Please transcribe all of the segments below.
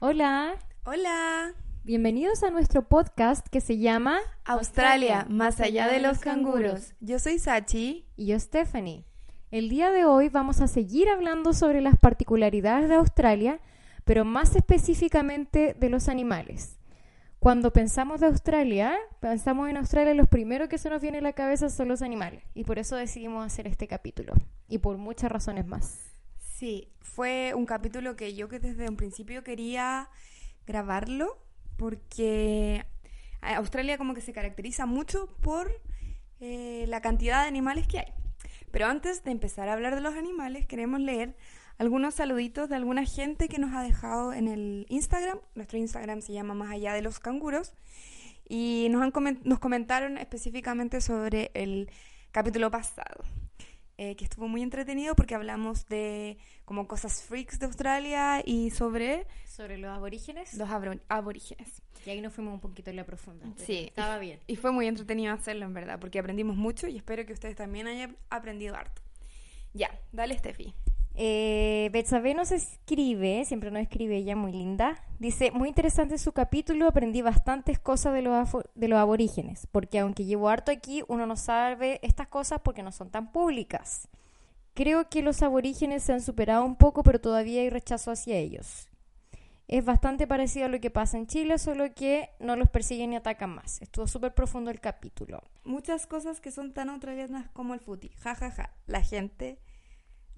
Hola, Hola. bienvenidos a nuestro podcast que se llama Australia, más allá de los canguros. Yo soy Sachi. y yo Stephanie. El día de hoy vamos a seguir hablando sobre las particularidades de Australia, pero más específicamente de los animales. Cuando pensamos de Australia, pensamos en Australia, los primeros que se nos viene a la cabeza son los animales, y por eso decidimos hacer este capítulo, y por muchas razones más. Sí, fue un capítulo que yo que desde un principio quería grabarlo porque Australia como que se caracteriza mucho por eh, la cantidad de animales que hay. Pero antes de empezar a hablar de los animales, queremos leer algunos saluditos de alguna gente que nos ha dejado en el Instagram. Nuestro Instagram se llama Más allá de los canguros. Y nos, han comen- nos comentaron específicamente sobre el capítulo pasado, eh, que estuvo muy entretenido porque hablamos de como cosas freaks de Australia y sobre Sobre los aborígenes, los aborígenes. y ahí nos fuimos un poquito en la profunda. Sí. Estaba bien. Y fue muy entretenido hacerlo, en verdad, porque aprendimos mucho y espero que ustedes también hayan aprendido harto. Ya, dale, Steffi. Eh, Betsabe nos escribe, siempre nos escribe ella, muy linda. Dice, muy interesante su capítulo, aprendí bastantes cosas de los, aborígenes, porque aunque llevo harto aquí, uno no sabe estas cosas porque no son tan públicas. Creo que los aborígenes se han superado un poco, pero todavía hay rechazo hacia ellos. Es bastante parecido a lo que pasa en Chile, solo que no los persiguen ni atacan más. Estuvo súper profundo el capítulo. Muchas cosas que son tan australianas como el footy. Ja, ja, ja. La gente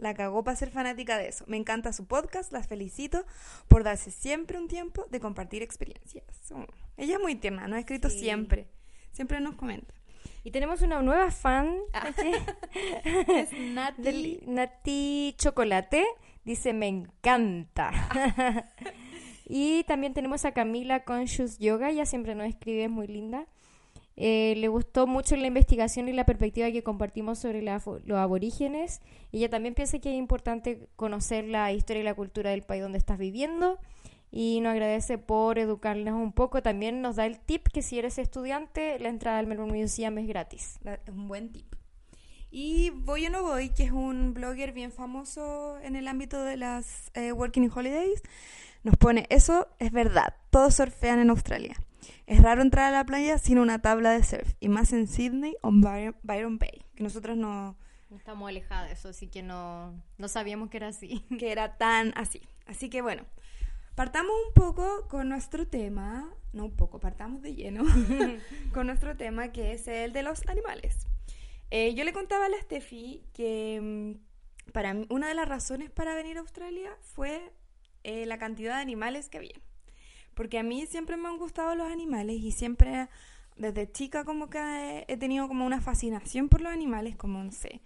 la cagó para ser fanática de eso. Me encanta su podcast, las felicito por darse siempre un tiempo de compartir experiencias. Oh, Ella es muy tierna, nos ha escrito Sí. siempre. Siempre nos comenta. Y tenemos una nueva fan. aquí. Es Del- Nati Chocolate dice me encanta. y también tenemos a Camila Conscious Yoga, ella siempre nos escribe, es muy linda. Eh, le gustó mucho la investigación y la perspectiva que compartimos sobre los aborígenes. Ella también piensa que es importante conocer la historia y la cultura del país donde estás viviendo. Y nos agradece por educarnos un poco. También nos da el tip que si eres estudiante, la entrada al Melbourne Museum es gratis. Es un buen tip. Y Voy o No Voy, que es un blogger bien famoso en el ámbito de las eh, Working Holidays, nos pone, eso es verdad, todos surfean en Australia. Es raro entrar a la playa sin una tabla de surf, y más en Sydney o en Byron, Byron Bay, que nosotros no, Estamos alejadas de eso, así que no, no sabíamos que era así. que era tan así. Así que bueno, partamos un poco con nuestro tema, no un poco, partamos de lleno con nuestro tema que es el de los animales. Eh, yo le contaba a la Steffi que mm, para mí una de las razones para venir a Australia fue eh, la cantidad de animales que había. Porque a mí siempre me han gustado los animales y siempre desde chica como que he, tenido como una fascinación por los animales, como no sé,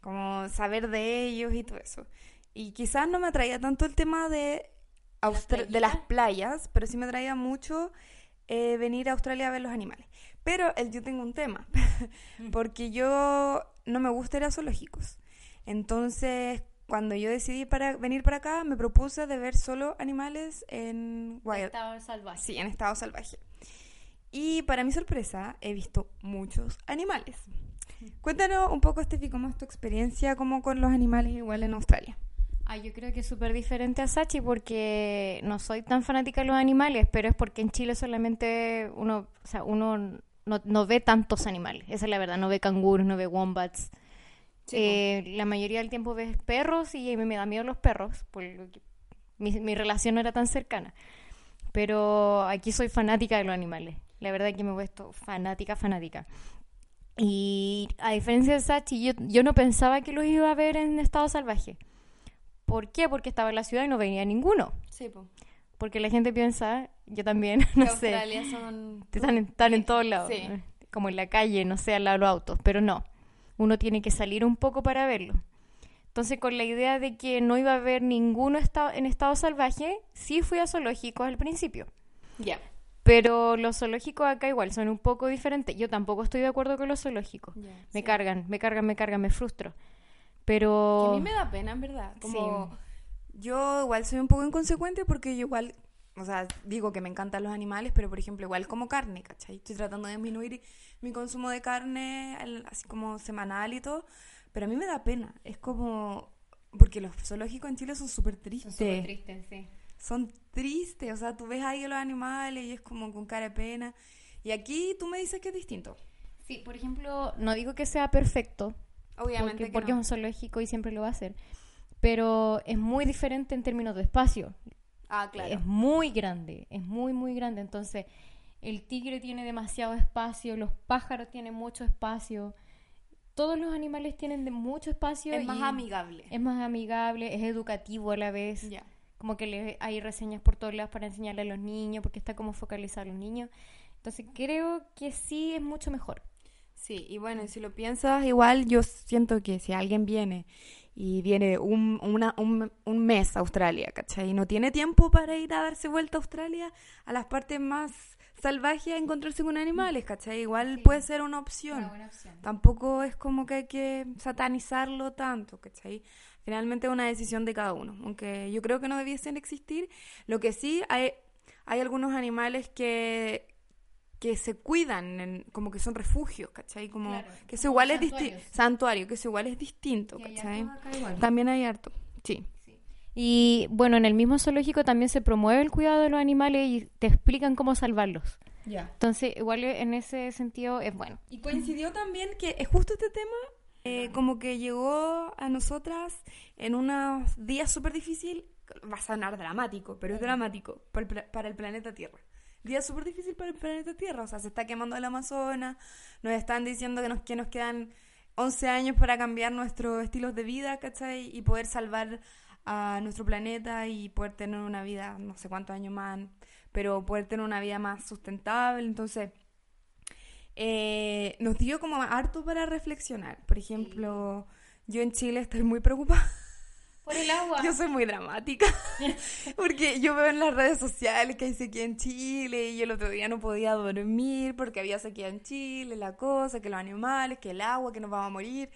como saber de ellos y todo eso. Y quizás no me atraía tanto el tema de, Austra- de las playas, pero sí me atraía mucho eh, venir a Australia a ver los animales. Pero el, yo tengo un tema, porque yo no me gusta ir a zoológicos. Entonces, cuando yo decidí para venir para acá, me propuse de ver solo animales en wild, Estaba salvaje. Sí, en estado salvaje. Y para mi sorpresa, he visto muchos animales. Cuéntanos un poco, Steffi, cómo es tu experiencia como con los animales igual en Australia. Ah, yo creo que es súper diferente a Sachi porque no soy tan fanática de los animales, pero es porque en Chile solamente uno, o sea, uno no, no ve tantos animales, esa es la verdad, no ve canguros, no ve wombats. Sí, Eh, la mayoría del tiempo ves perros y mí me da miedo los perros, porque mi, mi relación no era tan cercana. Pero aquí soy fanática de los animales. La verdad que me he puesto fanática, fanática. Y a diferencia de Sachi, yo, yo no pensaba que los iba a ver en estado salvaje. ¿Por qué? Porque estaba en la ciudad y no venía ninguno. Sí, po. Porque la gente piensa, yo también, no Que sé, Australia son... están, están en todos lados, como en la calle, no sé, al lado de los autos, pero no, uno tiene que salir un poco para verlo. Entonces, con la idea de que no iba a haber ninguno esta- en estado salvaje, sí fui a zoológicos al principio. Ya. Pero los zoológicos acá igual son un poco diferentes. Yo tampoco estoy de acuerdo con los zoológicos. Me sí. cargan, me cargan, me cargan, me frustro. Que Pero... a mí me da pena, en verdad. Como yo igual soy un poco inconsecuente porque yo igual, o sea, digo que me encantan los animales, pero por ejemplo igual como carne, ¿cachai? Estoy tratando de disminuir mi consumo de carne así como semanal y todo, pero a mí me da pena. Es como, porque los zoológicos en Chile son súper tristes. Son súper tristes, sí. son tristes. O sea, tú ves ahí a los animales y es como con cara de pena. Y aquí tú me dices que es distinto. Sí, por ejemplo, no digo que sea perfecto, Obviamente porque, que porque no. es un zoológico y siempre lo va a hacer, pero es muy diferente en términos de espacio. Ah, claro. Es muy grande, es muy, muy grande. Entonces, el tigre tiene demasiado espacio, los pájaros tienen mucho espacio, todos los animales tienen de mucho espacio. es más amigable. Es más amigable, es educativo a la vez. Ya. Como que le, hay reseñas por todos lados para enseñarle a los niños, porque está como focalizado a los niños. Entonces, creo que sí es mucho mejor. Sí, y bueno, si lo piensas, igual yo siento que si alguien viene y viene un, una- un, un mes a Australia, ¿cachai? Y no tiene tiempo para ir a darse vuelta a Australia, a las partes más salvajes, a encontrarse con animales, ¿cachai? Igual Sí. puede ser una opción. opción. Tampoco es como que hay que satanizarlo tanto, ¿cachai? Finalmente es una decisión de cada uno, aunque yo creo que no debiesen existir. Lo que sí, hay, hay algunos animales que, que se cuidan, en- como que son refugios, ¿cachai? Como Claro, que eso igual es distinto. Santuario, que eso igual es distinto, hay ¿cachai? También hay harto, sí. Y bueno, en el mismo zoológico también se promueve el cuidado de los animales y te explican cómo salvarlos. Ya. Entonces, igual en ese sentido es bueno. Y coincidió también que es justo este tema, eh, como que llegó a nosotras en unos días súper difícil, va a sonar dramático, pero es dramático para el, para el planeta Tierra. Día súper difícil para el planeta Tierra, o sea, se está quemando el Amazonas, nos están diciendo que nos, que nos quedan 11 años para cambiar nuestros estilos de vida, ¿cachai? Y poder salvar a nuestro planeta y poder tener una vida, no sé cuántos años más, pero poder tener una vida más sustentable, entonces eh, nos dio como harto para reflexionar. Por ejemplo, yo en Chile estoy muy preocupada. Por el agua. Yo soy muy dramática. porque yo veo en las redes sociales que hay sequía en Chile y yo el otro día no podía dormir porque había sequía en Chile, la cosa, que los animales, que el agua, que nos vamos a morir.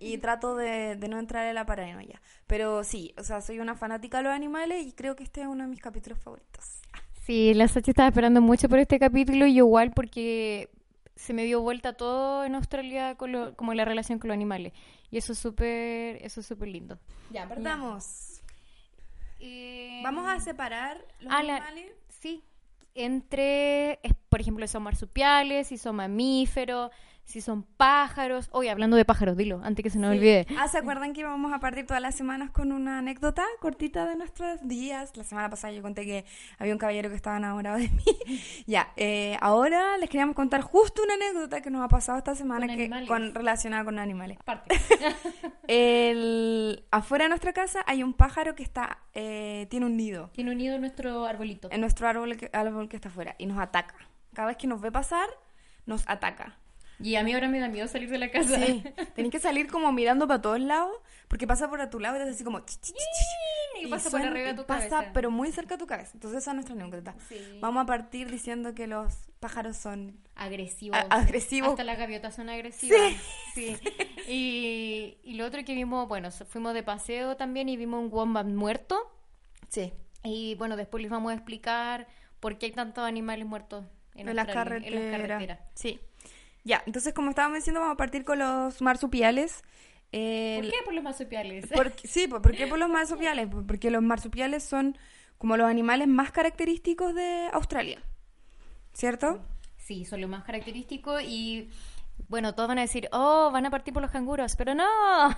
Y trato de, de no entrar en la paranoia. Pero sí, o sea, soy una fanática de los animales y creo que este es uno de mis capítulos favoritos. Sí, la Sachi estaba esperando mucho por este capítulo y igual porque se me dio vuelta todo en Australia con lo- como la relación con los animales. Y eso es súper, eso es súper lindo. Ya, partamos. Vamos a separar los la- animales. Sí, entre, es- por ejemplo, son marsupiales, si son mamíferos, si son pájaros. Oye, hablando de pájaros, dilo, antes que se nos Sí. olvide. Ah, ¿se acuerdan que íbamos a partir todas las semanas con una anécdota cortita de nuestros días? La semana pasada yo conté que había un caballero que estaba enamorado de mí. ya, eh, ahora les queríamos contar justo una anécdota que nos ha pasado esta semana Con que, con, relacionada con animales. Aparte. El, afuera de nuestra casa hay un pájaro que está eh, tiene un nido Tiene unido nuestro arbolito. en nuestro árbol que, árbol que está afuera y nos ataca. Cada vez que nos ve pasar, nos ataca. Y a mí ahora me da miedo salir de la casa. Sí, tenés que salir como mirando para todos lados, porque pasa por a tu lado y te hace así como... Y pasa por arriba de tu pasa, cabeza. pero muy cerca de tu cabeza. Entonces esa es nuestra anécdota. Sí. Vamos a partir diciendo que los pájaros son... Agresivos. Agresivos. Hasta las gaviotas son agresivas. Sí. Y, y lo otro que vimos, bueno, fuimos de paseo también y vimos un wombat muerto. Sí. Y bueno, después les vamos a explicar por qué hay tantos animales muertos en, En las, Australia, en las carreteras. carreteras. Sí. Ya, entonces como estábamos diciendo, vamos a partir con los marsupiales. ¿Por qué por los marsupiales? Porque- sí, ¿por qué por los marsupiales? Porque los marsupiales son como los animales más característicos de Australia. ¿Cierto? Sí, son los más característicos y bueno, todos van a decir, oh, van a partir por los canguros, pero no.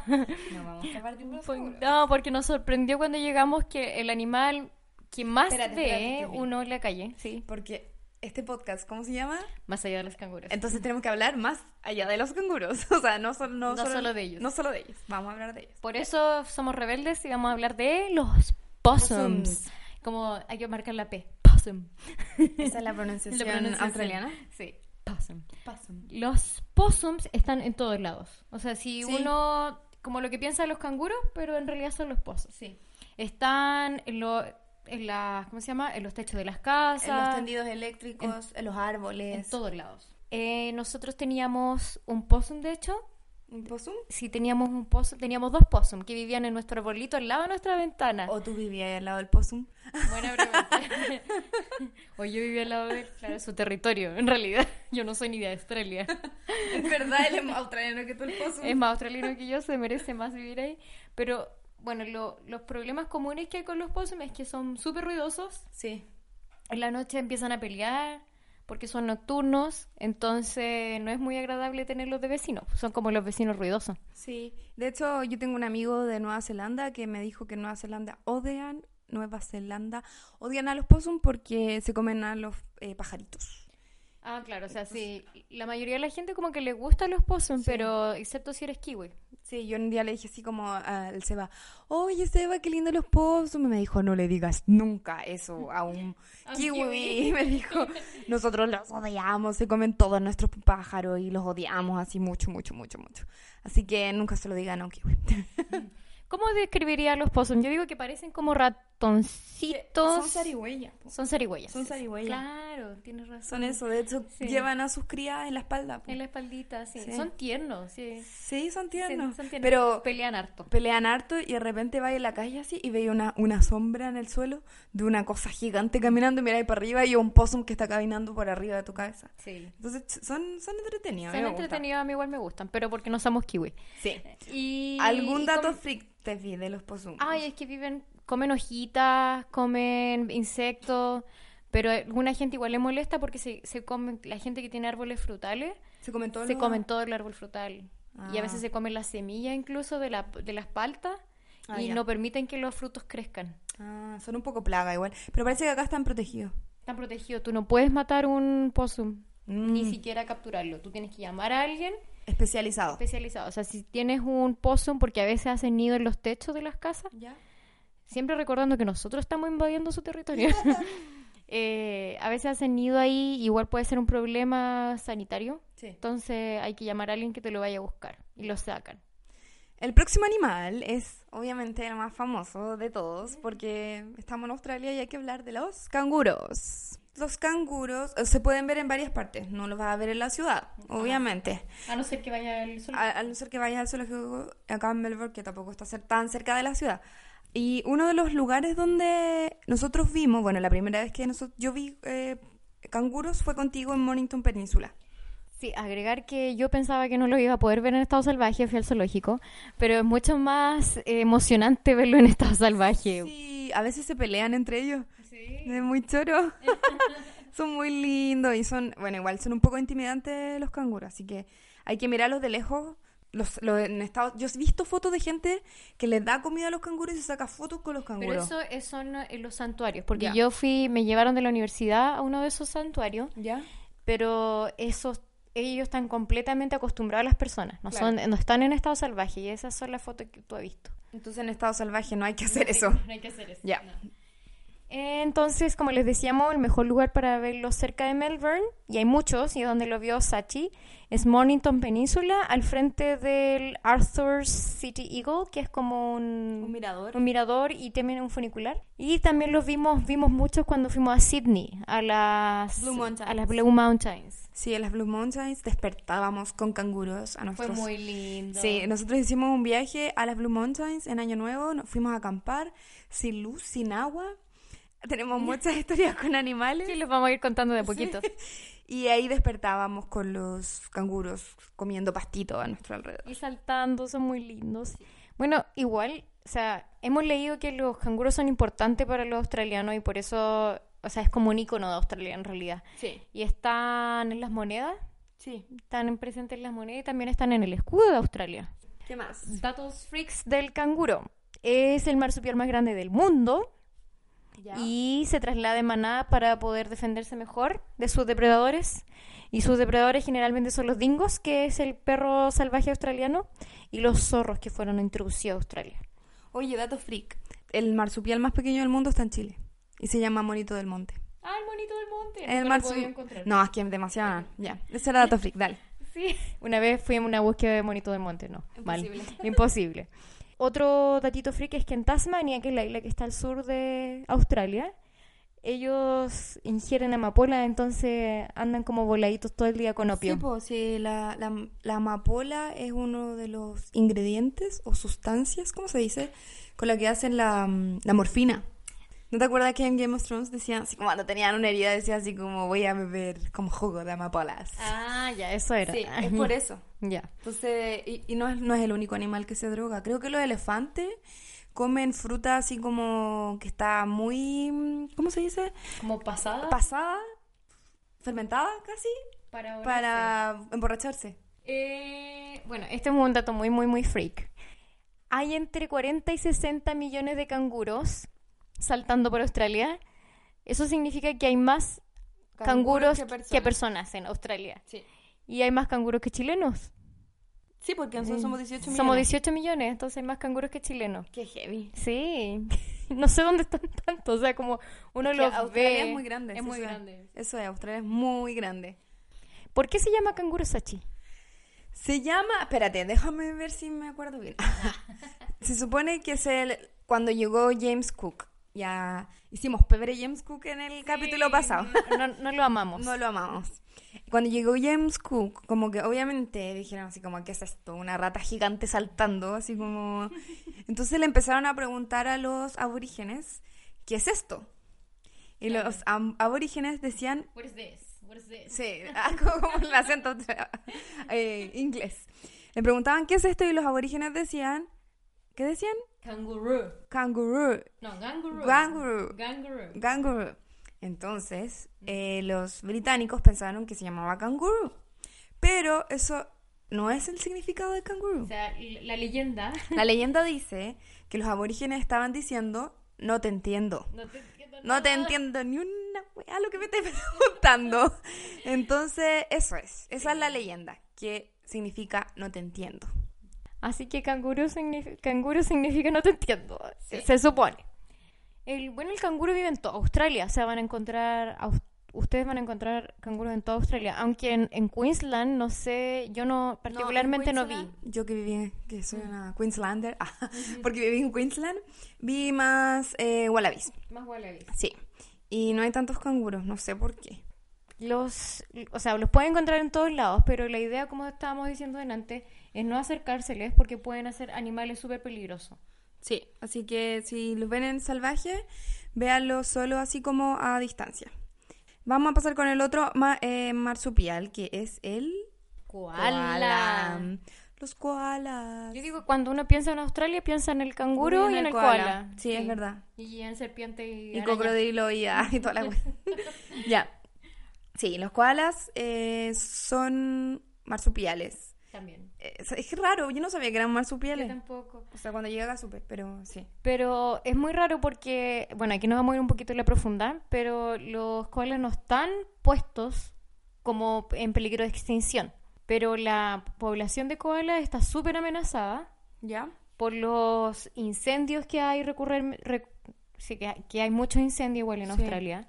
No vamos a partir por los canguros. no, porque nos sorprendió cuando llegamos que el animal que más Espérate, ve espérate, que vi. uno en la calle, sí, Porque este podcast, ¿cómo se llama? más allá de los canguros. Entonces tenemos que hablar más allá de los canguros. O sea, no, sol- no, No solo de ellos. No solo de ellos. Vamos a hablar de ellos. Por eso somos rebeldes y vamos a hablar de los possums. Possums. Como hay que marcar la P, possum. Esa es la pronunciación, La pronunciación. australiana. Sí, possum. Los possums están en todos lados. O sea, si Sí. uno, como lo que piensa de los canguros, pero en realidad son los possums. Sí. Están lo, en las, ¿cómo se llama? En los techos de las casas. En los tendidos eléctricos, en, los árboles. En todos lados. Eh, nosotros teníamos un possum, de hecho. ¿Un possum? Sí, teníamos un possum, teníamos dos possum que vivían en nuestro arbolito al lado de nuestra ventana. ¿O tú vivías ahí al lado del possum? Buena pregunta. o yo vivía al lado de claro, su territorio. En realidad, yo no soy ni de Australia. Es verdad, él es más australiano que tú el possum. Es más australiano que yo, se merece más vivir ahí. Pero bueno, lo- los problemas comunes que hay con los possums es que son súper ruidosos. Sí. En la noche empiezan a pelear porque son nocturnos, entonces no es muy agradable tenerlos de vecinos. Son como los vecinos ruidosos. Sí. De hecho, yo tengo un amigo de Nueva Zelanda que me dijo que en Nueva Zelanda odian, Nueva Zelanda, odian a los possum porque se comen a los eh, pajaritos. Ah, claro, o sea, sí, la mayoría de la gente como que le gustan los possums, Sí. pero excepto si eres kiwi. Sí, yo un día le dije así como al Seba, oye Seba, qué lindo los possum. Y me dijo, no le digas nunca eso a un kiwi. kiwi. Me dijo, nosotros los odiamos, se comen todos nuestros pájaros y los odiamos así mucho, mucho, mucho, mucho. Así que nunca se lo digan a un kiwi. ¿Cómo describiría a los possums? Yo digo que parecen como ratoncitos. Son zarigüeyas. Son zarigüeyas. Son zarigüeyas. Claro, tienes razón. Son eso, de hecho, Sí. llevan a sus crías en la espalda. po. En la espaldita, sí. Sí. Son tiernos, sí. Sí, son tiernos. Son tiernos. Pero pelean harto. pelean harto y de repente va en la calle así y veía una, una sombra en el suelo de una cosa gigante caminando y miráis para arriba y un possum que está caminando por arriba de tu cabeza. Sí. Entonces son, son entretenidos. Son entretenidos, a mí igual me gustan, pero porque no somos kiwi. Sí. Y ¿Algún dato freak te vi de los possum? Ay, es que viven, comen hojitas, comen insectos, pero a alguna gente igual le molesta porque se, se comen, la gente que tiene árboles frutales, se comen todos se comen todo el árbol frutal. Y a Ah. veces se comen las semillas incluso de, la, de las paltas Ah, y ya. no permiten que los frutos crezcan. Ah, son un poco plaga igual. Pero parece que acá están protegidos. Están protegidos. Tú no puedes matar un possum, ni Mm. siquiera capturarlo. Tú tienes que llamar a alguien Especializado. especializado. O sea, si tienes un possum, porque a veces hacen nido en los techos de las casas, ¿Ya? Siempre recordando que nosotros estamos invadiendo su territorio. Eh, a veces hacen nido ahí, igual puede ser un problema sanitario. Sí. Entonces hay que llamar a alguien que te lo vaya a buscar y lo sacan. El próximo animal es obviamente el más famoso de todos porque estamos en Australia y hay que hablar de los canguros. Los canguros eh, se pueden ver en varias partes, no los vas a ver en la ciudad, obviamente. A no ser que vaya el sol. A, a no ser que vayas al zoológico acá en Melbourne, que tampoco está tan cerca de la ciudad. Y uno de los lugares donde nosotros vimos, bueno, la primera vez que nosotros, yo vi eh, canguros fue contigo en Mornington Península. Sí, agregar que yo pensaba que no lo iba a poder ver en estado salvaje, fui al zoológico, pero es mucho más eh, emocionante verlo en estado salvaje. Sí, a veces se pelean entre ellos. Sí. Es muy choro. son muy lindos y son, bueno, igual son un poco intimidantes los canguros, así que hay que mirarlos de lejos. Los, los en estado, yo he visto fotos de gente que les da comida a los canguros y se saca fotos con los Pero canguros. eso es- son en los santuarios, porque yo fui, me llevaron de la universidad a uno de esos santuarios, ¿Ya? pero esos ellos están completamente acostumbrados a las personas, no Claro. son no están en estado salvaje y esas son las fotos que tú has visto. Entonces en estado salvaje no hay que hacer eso. No hay que hacer eso. Ya. Entonces, como les decíamos, el mejor lugar para verlo cerca de Melbourne, y hay muchos, y donde lo vio Sachi, es Mornington Península, al frente del Arthur's City Eagle, que es como un, Un mirador. un mirador y también un funicular. Y también los vimos, vimos muchos cuando fuimos a Sydney, a las Blue Mountains. A las Blue Mountains. Sí, en las Blue Mountains despertábamos con canguros a Fue nuestros... muy lindo. Sí, nosotros hicimos un viaje a las Blue Mountains en Año Nuevo, nos fuimos a acampar sin luz, sin agua. Tenemos muchas historias con animales. Sí, les vamos a ir contando de poquito. Y ahí despertábamos con los canguros comiendo pastito a nuestro alrededor. Y saltando, son muy lindos. Bueno, igual, o sea, hemos leído que los canguros son importantes para los australianos y por eso, o sea, es como un icono de Australia en realidad. Sí, Y están en las monedas, sí. están presentes en las monedas y también están en el escudo de Australia. ¿Qué más? Datos freaks del canguro. Es el marsupial más grande del mundo y se traslada en manada para poder defenderse mejor de sus depredadores. Y sus depredadores generalmente son los dingos, que es el perro salvaje australiano, y los zorros que fueron introducidos a Australia. Oye, dato freak. El marsupial más pequeño del mundo está en Chile y se llama Monito del Monte. Ah, el monito del monte. El marsupial. No, es que es demasiado. Ya, ese era dato freak, dale. Sí. Una vez fui en una búsqueda de monito del monte, no. Mal. Imposible. Otro datito freak es que en Tasmania, que es la isla que está al sur de Australia, ellos ingieren amapola, entonces andan como voladitos todo el día con opio. Sí, pues, sí, la, la, la amapola es uno de los ingredientes o sustancias, ¿cómo se dice? Con la que hacen la, mm, la morfina. ¿No te acuerdas que en Game of Thrones decían, así como cuando tenían una herida, decía así como voy a beber como jugo de amapolas? Ah, ya, eso era. sí, es por eso. Ya. Entonces, y, y no, es, no es el único animal que se droga. Creo que los elefantes comen fruta así como que está muy, ¿cómo se dice? Como pasada. Pasada, fermentada casi, para, para emborracharse. Eh, bueno, este es un dato muy, muy, muy freak. Hay entre 40 y 60 millones de canguros saltando por Australia. Eso significa que hay más canguros, que, personas. en Australia. Sí. Y hay más canguros que chilenos. Sí, porque nosotros somos 18 millones. Somos 18 millones, entonces hay más canguros que chilenos. Qué heavy. Sí. no sé dónde están tantos, o sea, como uno los Australia es muy grande. Es muy grande. Eso es, Australia es muy grande. ¿Por qué se llama canguro sachi? Se llama, espérate, déjame ver si me acuerdo bien. se supone que es el cuando llegó James Cook. Ya hicimos pebre James Cook en el capítulo pasado. No, no, lo amamos. no lo amamos. Cuando llegó James Cook, como que obviamente dijeron así como, ¿qué es esto? Una rata gigante saltando, así como... Entonces le empezaron a preguntar a los aborígenes, ¿qué es esto? Y los aborígenes decían... What is this? What is this? Sí, ah, como el acento eh, inglés. Le preguntaban, ¿qué es esto? Y los aborígenes decían... ¿Qué decían? Kangaroo. Kangaroo. No, ganguru. Ganguru. Ganguru. Ganguru. Entonces, eh, los británicos pensaron que se llamaba canguro. Pero eso no es el significado de canguro. O sea, la leyenda. La leyenda dice que los aborígenes estaban diciendo, no te entiendo. No te entiendo, no te entiendo ni una a lo que me estés preguntando. Entonces, eso es. Esa es la leyenda, que significa no te entiendo. Así que canguro, canguro significa no te entiendo. Se supone. El, bueno, el canguro vive en toda Australia. O sea, van a encontrar. ustedes van a encontrar canguros en toda Australia. Aunque en, Queensland, no sé, yo no, particularmente no, vi. Yo que viví, que soy una Queenslander, ah, porque viví en Queensland, vi más eh, wallabies. Más wallabies. Sí. Y no hay tantos canguros, no sé por qué. Los, o sea, los pueden encontrar en todos lados, pero la idea, como estábamos diciendo antes, es no acercárseles porque pueden hacer animales súper peligrosos. Sí, así que si los ven en salvaje, véanlo solo así como a distancia. Vamos a pasar con el otro eh, marsupial, que es el koala. Los koalas. Yo digo, cuando uno piensa en Australia, piensa en el canguro y en el, koala. Sí, es verdad. Y en serpiente y, y cocodrilo y, ah, y toda la Ya. Sí, los koalas eh, son marsupiales también. Eh, es, raro, yo no sabía que eran marsupiales. Yo tampoco. O sea, cuando llega a supe, pero sí. Pero es muy raro porque, bueno, aquí nos vamos a ir un poquito en la profunda, pero los koalas no están puestos como en peligro de extinción. Pero la población de koalas está súper amenazada. ¿Ya? Por los incendios que hay, recurren, sí, que, hay muchos incendios igual en Australia.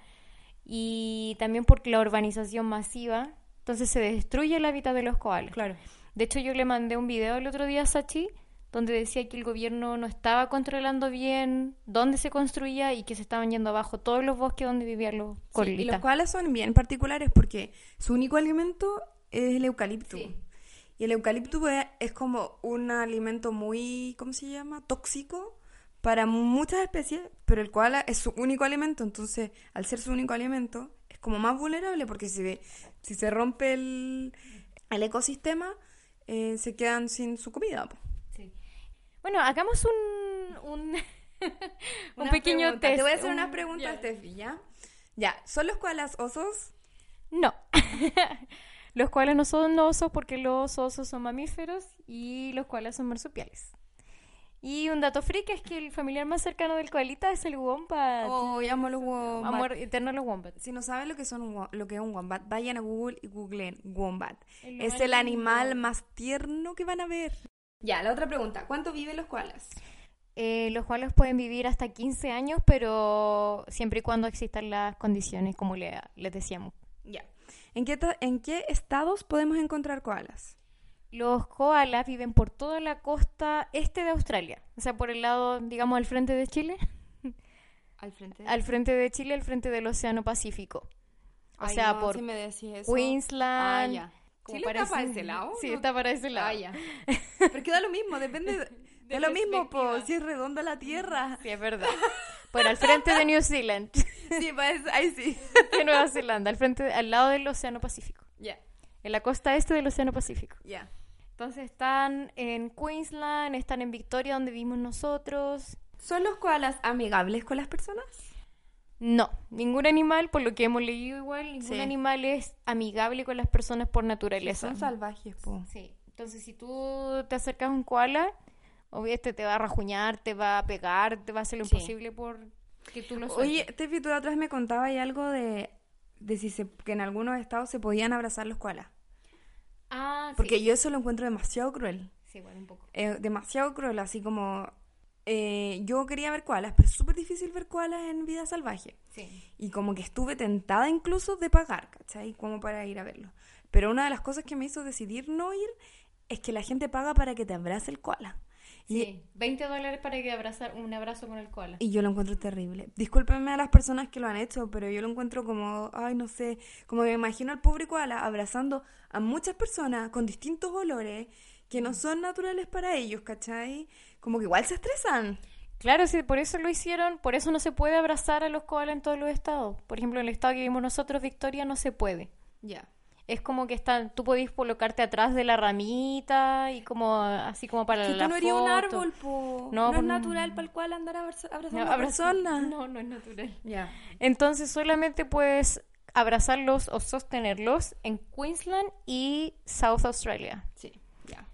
Y también por la urbanización masiva. Entonces se destruye el hábitat de los koalas. Claro. De hecho, yo le mandé un video el otro día a Sachi donde decía que el gobierno no estaba controlando bien dónde se construía y que se estaban yendo abajo todos los bosques donde vivían los colitas. y los cuales son bien particulares porque su único alimento es el eucalipto. Y el eucalipto es, como un alimento muy, ¿cómo se llama? Tóxico para muchas especies, pero el koala es su único alimento, entonces al ser su único alimento es como más vulnerable porque si, si se rompe el, el ecosistema, eh, se quedan sin su comida. Sí. Bueno, hagamos un, un, un pequeño test. Te voy a hacer una pregunta, Steffi, ¿ya? Ya, ¿son los koalas osos? No. los koalas no son osos porque los osos son mamíferos y los koalas son marsupiales. Y un dato freak es que el familiar más cercano del koalita es el wombat. Oh, amo los wombat. Amor eterno los wombat. Si no saben lo que son lo que es un wombat, vayan a Google y googleen wombat. es el animal más tierno que van a ver. Ya, la otra pregunta, ¿cuánto viven los koalas? Eh, los koalas pueden vivir hasta 15 años, pero siempre y cuando existan las condiciones, como le, les decíamos. Ya. ¿En qué, ¿En qué estados podemos encontrar koalas? Los koalas viven por toda la costa este de Australia, o sea, por el lado, digamos, al frente de Chile. ¿Al frente? Al frente de Chile, al frente del Océano Pacífico. O sea, por Queensland. Ah, ¿Chile está para ese lado? Sí, está para ese lado. Ah, ya. Pero queda lo mismo, depende de, lo mismo, pues, si es redonda la Tierra. Sí, es verdad. Bueno, al frente de New Zealand. Sí, pues, ahí sí. De Nueva Zelanda, al frente, al lado del Océano Pacífico. Ya. En la costa este del Océano Pacífico. Ya. Entonces están en Queensland, están en Victoria, donde vivimos nosotros, ¿Son los koalas amigables con las personas? No, ningún animal, por lo que hemos leído igual, ningún Sí. animal es amigable con las personas por naturaleza. Son salvajes, po. Sí, entonces si tú te acercas a un koala, obviamente te va a rajuñar, te va a pegar, te va a hacer lo Sí. imposible por que tú lo Oye. Tefi, tú vez me contabas algo de, de si se, que en algunos estados se podían abrazar los koalas. Ah, Porque sí. yo eso lo encuentro demasiado cruel. Sí, bueno, un poco. Eh, demasiado cruel, así como... eh, yo quería ver koalas, pero es súper difícil ver koalas en vida salvaje. Sí. Y como que estuve tentada incluso de pagar, ¿cachai? Como para ir a verlo. Pero una de las cosas que me hizo decidir no ir es que la gente paga para que te abrace el koala. Y, Sí, 20 dólares para que abrazar un abrazo con el koala. y yo lo encuentro terrible. Discúlpenme a las personas que lo han hecho, pero yo lo encuentro como, ay, no sé, como me imagino al pobre koala abrazando a muchas personas con distintos olores que no son naturales para ellos, ¿cachai? Como que igual se estresan. Claro, sí, por eso lo hicieron, por eso no se puede abrazar a los koalas en todos los estados. Por ejemplo, en el estado que vivimos nosotros, Victoria, no se puede. Ya. Es como que están, tú podés colocarte atrás de la ramita y como así como para Que la tú no un árbol, po. No, No, pues es no. natural para el cual andar abraza- abrazando No, a personas. No, no es natural. Ya. Entonces solamente puedes abrazarlos o sostenerlos en Queensland y South Australia. Sí, ya.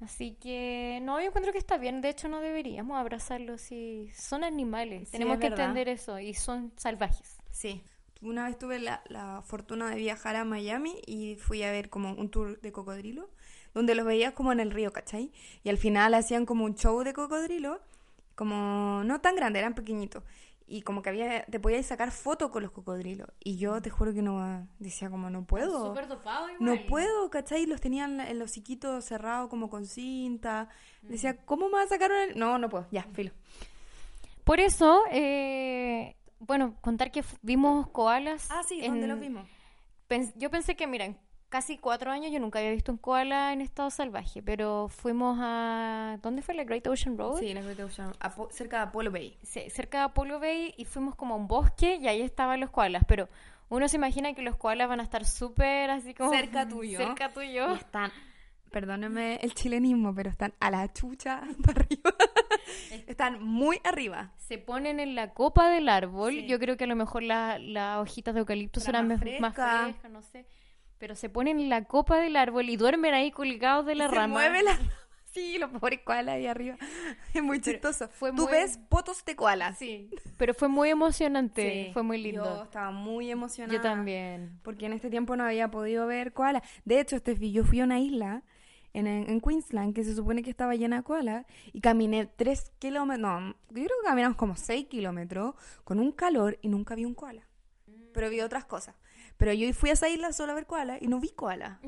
Así que no, yo encuentro que está bien. De hecho, no deberíamos abrazarlos si son animales. Sí, Tenemos que entender eso y son salvajes. Sí. Una vez tuve la, la fortuna de viajar a Miami y fui a ver como un tour de cocodrilo, donde los veías como en el río, ¿cachai? Y al final hacían como un show de cocodrilo, como no tan grande, eran pequeñitos. Y como que había, te podías sacar fotos con los cocodrilos. Y yo te juro que no, decía como no puedo. dopado No puedo, ¿cachai? Los tenían en los hociquitos cerrados como con cinta. Decía, ¿cómo me vas a sacar una...? No, no puedo, ya, filo. Por eso, eh, bueno, contar que vimos koalas. Ah, sí, ¿dónde en- los vimos? Pens- yo pensé que, mira, en casi cuatro años yo nunca había visto un koala en estado salvaje, pero fuimos a... ¿Dónde fue? ¿La Great Ocean Road? Sí, la Great Ocean, Apo- cerca de Apollo Bay. Sí, cerca de Apollo Bay y fuimos como a un bosque y ahí estaban los koalas, pero uno se imagina que los koalas van a estar súper así como... Cerca tuyo. Cerca tuyo. Y están, perdónenme el chilenismo, pero están a la chucha para arriba. Están muy arriba. Se ponen en la copa del árbol. Sí. Yo creo que a lo mejor la- las hojitas de eucalipto Serán más mejor- más frescas. no sé. Pero se ponen en la copa del árbol y duermen ahí colgados de la Se rama. mueve la Sí, los pobres koalas ahí arriba. Es muy Pero chistoso. fue Tú muy- ves fotos de koalas. Sí, pero fue muy emocionante, Sí. fue muy Yo lindo. estaba muy emocionada. Yo también. Porque en este tiempo no había podido ver koalas. De hecho, Steffi, yo fui a una isla en, en Queensland que se supone que estaba llena de koalas y caminé tres kilómetros, no, yo creo que caminamos como seis kilómetros con un calor y nunca vi un koala. Pero vi otras cosas. Pero yo fui a esa isla solo a ver koalas y no vi koalas.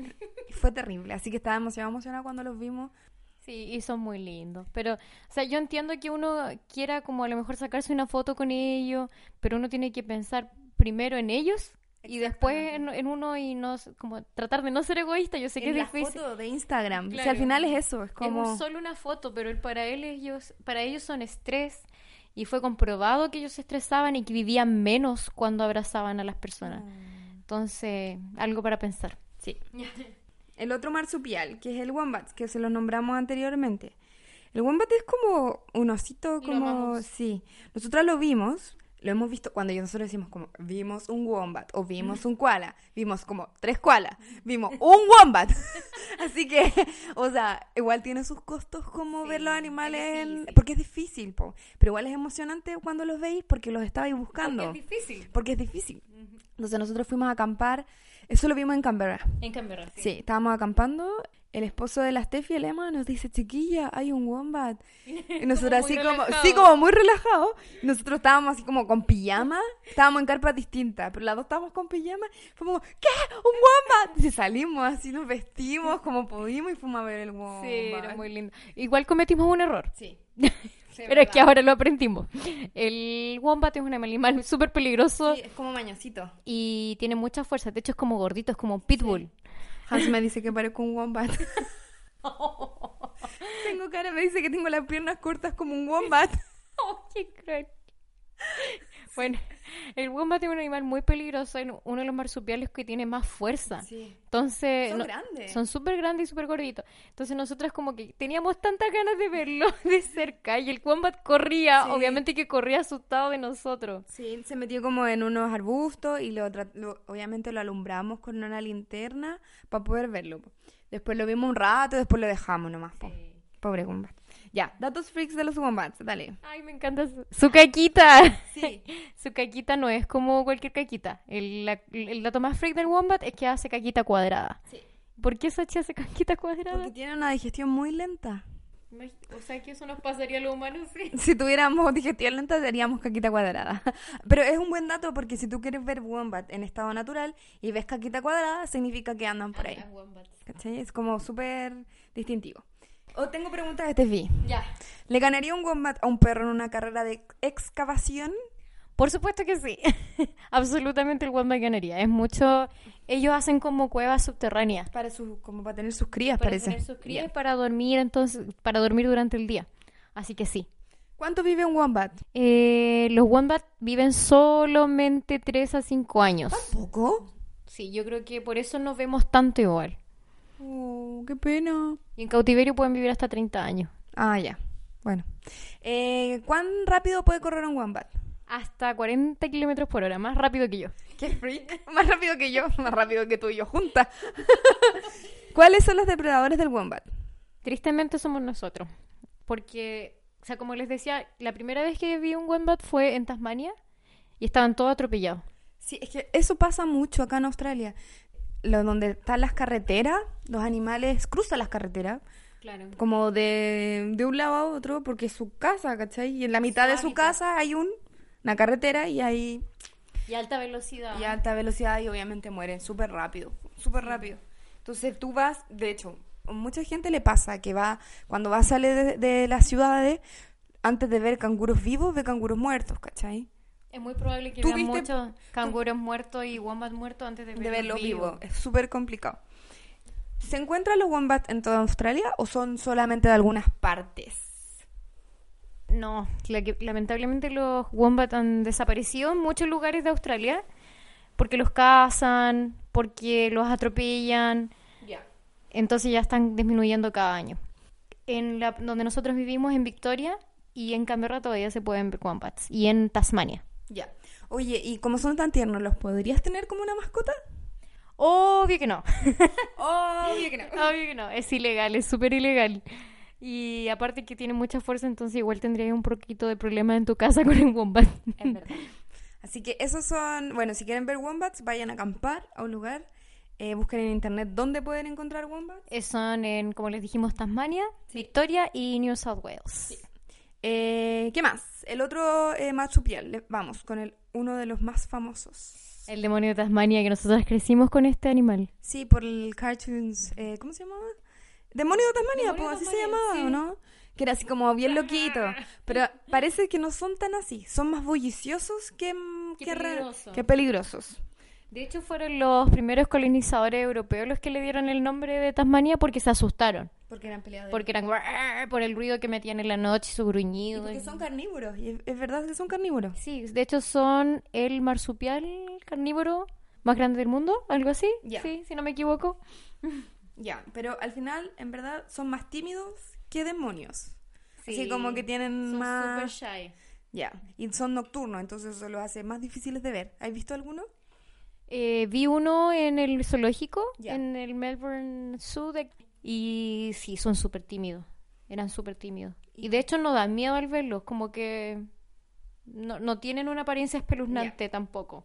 Y fue terrible. Así que estaba demasiado emocionada cuando los vimos. Sí, y son muy lindos. Pero, o sea, yo entiendo que uno quiera como a lo mejor sacarse una foto con ellos, pero uno tiene que pensar primero en ellos y después en, en uno y no como tratar de no ser egoísta. Yo sé que en es la difícil. foto de Instagram. Claro. al final es eso, es Es como... un- solo una foto, pero el- para él ellos, para ellos son estrés y fue comprobado que ellos se estresaban y que vivían menos cuando abrazaban a las personas. Entonces, algo para pensar. Sí. El otro marsupial, que es el wombat, que se lo nombramos anteriormente. El wombat es como un osito, como... Sí. Nosotros lo vimos, lo hemos visto, cuando nosotros decimos como, vimos un wombat, o vimos un koala, vimos como tres koalas, vimos un wombat. Así que, o sea, igual tiene sus costos como Sí, ver los es animales, en- porque es difícil, po. pero igual es emocionante cuando los veis porque los estabais buscando, difícil. porque es difícil. Entonces nosotros fuimos a acampar, eso lo vimos en Canberra. En Canberra, Sí, estábamos acampando. El esposo de la Steffi, el Emma, nos dice, chiquilla, hay un wombat. Y nosotros así como, sí, como muy relajado. Y nosotros estábamos así como con pijama. Estábamos en carpas distintas, pero las dos estábamos con pijama. Fue como, ¿qué? ¿Un wombat? Y salimos así, nos vestimos como pudimos y fuimos a ver el wombat. Sí, era muy lindo. Igual cometimos un error. Sí. Pero es que ahora lo aprendimos. El wombat es un animal súper peligroso Sí, es como mañosito. y tiene mucha fuerza. De hecho, es como gordito, es como un pitbull. Hans me dice que parezco un wombat. tengo cara, me dice que tengo las piernas cortas como un wombat. Oh, qué cruel. Bueno, el wombat es un animal muy peligroso, es uno de los marsupiales que tiene más fuerza. Sí. Entonces, Son no- grandes. son súper grandes y súper gorditos. Entonces nosotras como que teníamos tantas ganas de verlo de cerca y el wombat corría, Sí. obviamente que corría asustado de nosotros. Sí, se metió como en unos arbustos y lo, obviamente lo alumbramos con una linterna para poder verlo. Después lo vimos un rato, después lo dejamos nomás. po. Pobre wombat. Ya, datos freaks de los wombats, dale. Ay, me encanta su, su caquita. Sí. Su caquita no es como cualquier caquita. El, la- el dato más freak del wombat es que hace caquita cuadrada. Sí. ¿Por qué Sachi hace caquita cuadrada? Porque tiene una digestión muy lenta. O sea, que eso nos pasaría a los humanos, sí. Si tuviéramos digestión lenta, seríamos caquita cuadrada. Pero es un buen dato porque si tú quieres ver wombat en estado natural y ves caquita cuadrada, significa que andan por ahí. ¿Cachai? Es como súper distintivo. O tengo preguntas de Steffi. Ya. ¿Le ganaría un wombat a un perro en una carrera de excavación? Por supuesto que sí. Absolutamente el wombat ganaría. Es mucho... Ellos hacen como cuevas subterráneas. Para su, como para tener sus crías, Para parece. tener sus crías Ya. para dormir, entonces, para dormir durante el día. Así que sí. ¿Cuánto vive un wombat? Eh, los wombat viven solamente 3 a 5 años. ¿Poco? Sí, yo creo que por eso nos vemos tanto igual. Oh, qué pena. Y en cautiverio pueden vivir hasta 30 años. Ah, ya. Bueno. Eh, ¿Cuán rápido puede correr un wombat? Hasta 40 kilómetros por hora, más rápido que yo. ¡Qué freak! Más rápido que yo, más rápido que tú y yo juntas. ¿Cuáles son los depredadores del wombat? Tristemente somos nosotros. Porque, o sea, como les decía, la primera vez que vi un wombat fue en Tasmania y estaban todos atropellados. Sí, es que eso pasa mucho acá en Australia. Lo, donde están las carreteras, los animales cruzan las carreteras, Claro. como de, de un lado a otro, porque es su casa, ¿cachai? Y en la mitad de su casa hay un, una carretera y hay Y alta velocidad. y alta velocidad y obviamente mueren súper rápido, súper rápido. Entonces tú vas, de hecho, mucha gente le pasa que va, cuando va a salir de, de las ciudades, antes de ver canguros vivos, ve canguros muertos, ¿cachai? Es muy probable que ¿Tú vean muchos canguros muertos y wombats muertos antes de, de verlos vivos. Es súper complicado. ¿Se encuentran los wombats en toda Australia o son solamente de algunas partes? No, la que- lamentablemente los wombats han desaparecido en muchos lugares de Australia porque los cazan, porque los atropellan, Ya. entonces ya están disminuyendo cada año. En la, donde nosotros vivimos, en Victoria y en Canberra todavía se pueden ver wombats y en Tasmania. Ya. Oye, y como son tan tiernos, ¿los podrías tener como una mascota? Obvio que no. Obvio que no. Obvio que no, es ilegal, es súper ilegal. Y aparte que tiene mucha fuerza, entonces igual tendría un poquito de problema en tu casa con el wombat. Es verdad. Así que esos son, bueno, si quieren ver wombats, vayan a acampar a un lugar, eh, busquen en internet dónde pueden encontrar wombats. Eh, Son en, como les dijimos, Tasmania, Victoria y New South Wales. Eh, ¿Qué más? El otro eh, marsupial, vamos, con el uno de los más famosos. El demonio de Tasmania, que nosotros crecimos con este animal. Sí, por el cartoons, eh, ¿cómo se llamaba? Demonio de Tasmania, Demonio pues de así se llamaba, sí. ¿o ¿no? Que era así como bien loquito. Pero parece que no son tan así, son más bulliciosos que, mm, Qué que ra- peligroso. que peligrosos. De hecho, fueron los primeros colonizadores europeos los que le dieron el nombre de Tasmania porque se asustaron. Porque eran peleadores. Porque eran por el ruido que metían en la noche, su Y gruñido. porque y- son carnívoros, y es, verdad que son carnívoros. Sí, de hecho son el marsupial carnívoro más grande del mundo, algo así. Sí, si no me equivoco. Ya, pero al final, en verdad, son más tímidos que demonios. Así Sí, como que tienen Son más... super shy. Ya, y son nocturnos, entonces eso los hace más difíciles de ver. ¿Has visto alguno? Eh, vi uno en el zoológico, en el Melbourne Zoo, de- y sí, son súper tímidos. Eran súper tímidos. Y de hecho no dan miedo al verlos, como que no, no tienen una apariencia espeluznante tampoco.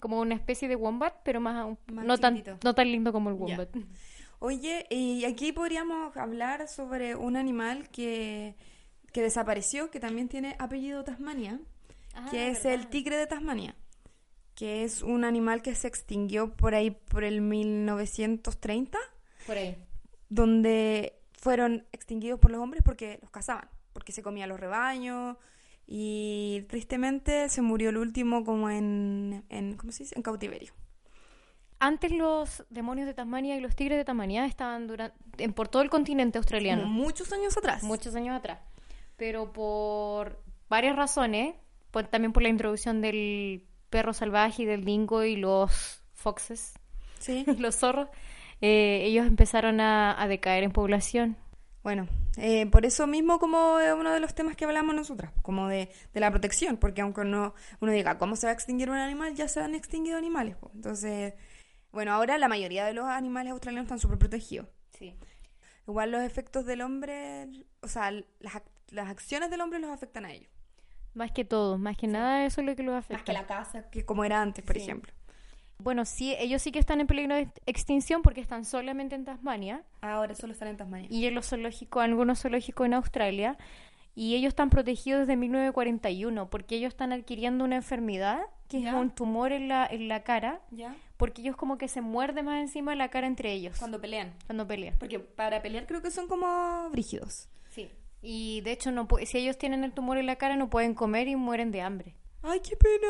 Como una especie de wombat, pero más, Más no, tan, no tan lindo como el wombat. Oye, y aquí podríamos hablar sobre un animal que, que desapareció, que también tiene apellido Tasmania, Ah, que es el tigre de Tasmania, que es un animal que se extinguió por ahí por el 1930, Por ahí. donde fueron extinguidos por los hombres porque los cazaban, porque se comían los rebaños y tristemente se murió el último como en, en ¿cómo se dice? En cautiverio. Antes los demonios de Tasmania y los tigres de Tasmania estaban durante, en, por todo el continente Como australiano. muchos años atrás. muchos años atrás. Pero por varias razones por- también por la introducción del perro salvaje y del dingo y los foxes, Sí. los zorros, eh, ellos empezaron a, a decaer en población. Bueno, eh, por eso mismo como uno de los temas que hablamos nosotras, como de, de la protección, porque aunque no, uno diga cómo se va a extinguir un animal, ya se han extinguido animales. Entonces, bueno, ahora la mayoría de los animales australianos están súper protegidos. Sí. Igual los efectos del hombre, o sea, las, las acciones del hombre los afectan a ellos. Más que todo, más que nada eso es lo que los afecta. Más que la casa, que como era antes, por Sí. ejemplo. Bueno, sí, ellos sí que están en peligro de ex- extinción porque están solamente en Tasmania Ahora solo están en Tasmania. y en los zoológicos, algunos zoológicos en Australia. Y ellos están protegidos desde 1941 porque ellos están adquiriendo una enfermedad que es un tumor en la, en la cara ¿Ya? porque ellos como que se muerden más encima de la cara entre ellos Cuando pelean. cuando pelean. Porque para pelear creo que son como brígidos. Sí. Y de hecho, no si ellos tienen el tumor en la cara no pueden comer y mueren de hambre. Ay, qué pena.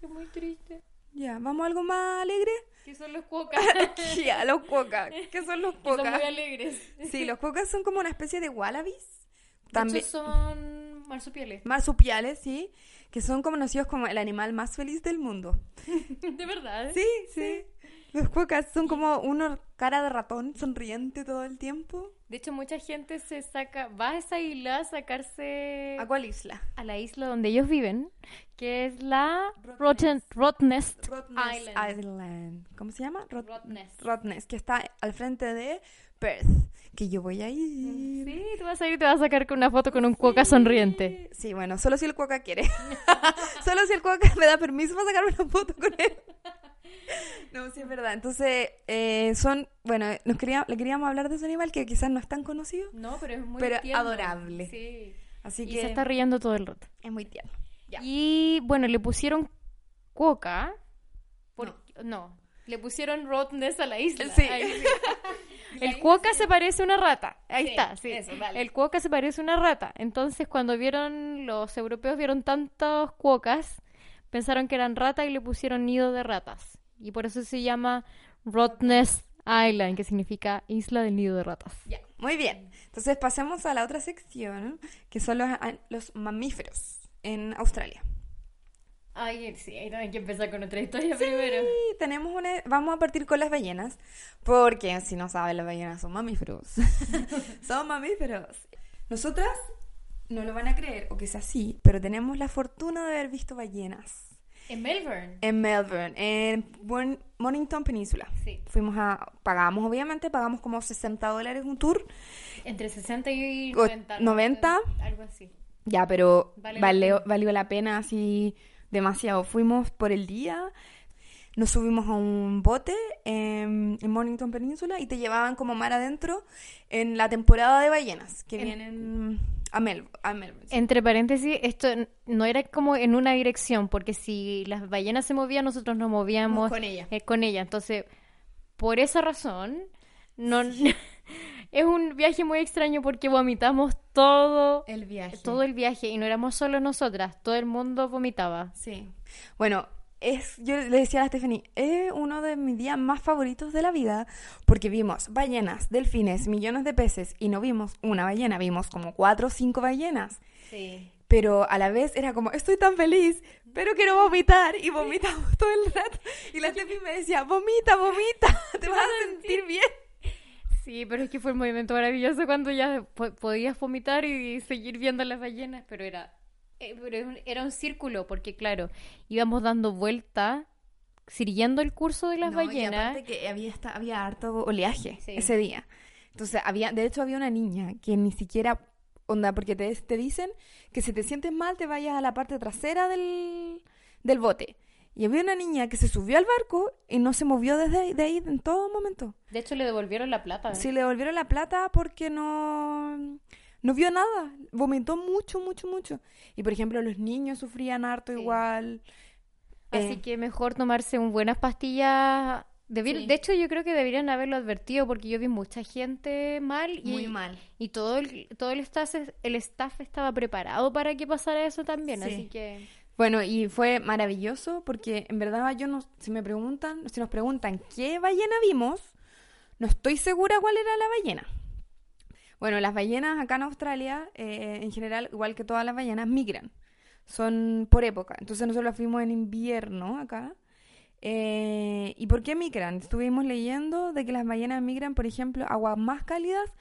Es muy triste. Ya, ¿vamos a algo más alegre? Que son los cuocas. ya, los cuocas. ¿Qué son los que son cuocas? muy alegres. Sí, los cuocas son como una especie de wallabies. De También hecho, son marsupiales. marsupiales, sí, que son conocidos como el animal más feliz del mundo. De verdad. Sí, sí. Los cuocas son como uno cara de ratón sonriente todo el tiempo. De hecho, mucha gente se saca, va a esa isla a sacarse ¿A cuál isla? a la isla donde ellos viven, que es la. Rotten, Rottnest Rottnest Island. Island. ¿Cómo se llama? Rot- Rottnest. Rottnest, que está al frente de Perth, que yo voy a ir. Sí, tú vas a ir y te vas a sacar con una foto con un cuoca sonriente. Sí, bueno, solo si el cuoca quiere. solo si el cuoca me da permiso para sacar una foto con él. no, sí es verdad. Entonces, eh, son, bueno, nos quería, le queríamos hablar de ese animal que quizás no es tan conocido, No, pero es muy Pero tierno. adorable. Sí. así Y que se está riendo todo el rato. es muy tierno. Ya. Y bueno, le pusieron cuoca. por- no. le pusieron Rottnest a la isla. Sí. Ahí sí. El cuoca se parece a una rata. Ahí Sí, está, sí. eso, dale. El cuoca se parece a una rata. Entonces, cuando vieron, los europeos vieron tantos cuocas, pensaron que eran ratas y le pusieron nido de ratas. Y por eso se llama Rottnest Island, que significa isla del nido de ratas. Ya, muy bien. Entonces pasemos a la otra sección, que son los, los mamíferos en Australia. Ay, sí, ahí hay que empezar con otra historia Sí, tenemos una, vamos a partir con las ballenas, porque si no saben, las ballenas son mamíferos. son mamíferos. Nosotras no lo van a creer, o quizás sí, pero tenemos la fortuna de haber visto ballenas En Melbourne. en Melbourne, en Mornington Península. Sí. Fuimos a, pagamos obviamente, pagamos como 60 dólares un tour, Entre 60 y O- 90. ¿no? 90. Algo así. Ya, pero Vale valió, la pena así demasiado. Fuimos por el día, nos subimos a un bote en, en Mornington Península y te llevaban como mar adentro en la temporada de ballenas que En- vienen a, Mel a Melbourne. sí. Entre paréntesis, esto no era como en una dirección, porque si las ballenas se movían, nosotros nos movíamos con ella. eh, con ella. Entonces, por esa razón, no es un viaje muy extraño porque vomitamos todo, El viaje. todo el viaje y no éramos solo nosotras, todo el mundo vomitaba. Sí. Bueno, es, yo le decía a Stephanie, es uno de mis días más favoritos de la vida porque vimos ballenas, delfines, millones de peces y no vimos una ballena, vimos como cuatro o cinco ballenas. Sí. Pero a la vez era como, estoy tan feliz, pero quiero vomitar. Y vomitamos todo el rato. Y la Steffi me decía, vomita, vomita, te vas a sentir bien. Sí, pero es que fue un movimiento maravilloso cuando ya po- podías vomitar y seguir viendo las ballenas, pero era, pero era un- círculo, porque claro, íbamos dando vuelta, siguiendo el curso de las No, y ballenas. aparte que había, esta- había harto oleaje Sí. ese día. Entonces, había, de hecho, había una niña que ni siquiera, onda, porque te, te dicen que si te sientes mal te vayas a la parte trasera del, del bote. Y había una niña que se subió al barco y no se movió desde ahí, de ahí en todo momento. De hecho, le devolvieron la plata. Sí, le devolvieron la plata porque no, no vio nada. Vomitó mucho, mucho, mucho. Y por ejemplo, los niños sufrían harto Sí. igual. Así Eh, que mejor tomarse un buenas pastillas. Debi- Sí. De hecho, yo creo que deberían haberlo advertido porque yo vi mucha gente mal y, Muy mal. y todo el, todo el staff, el staff estaba preparado para que pasara eso también. Sí. Así que Bueno, y fue maravilloso porque en verdad yo no, si me preguntan, si nos preguntan qué ballena vimos, no estoy segura cuál era la ballena. Bueno, las ballenas acá en Australia, eh, en general, igual que todas las ballenas, migran. son por época. Entonces nosotros fuimos en invierno acá. Eh, ¿Y por qué migran? Estuvimos leyendo de que las ballenas migran, por ejemplo, a aguas más cálidas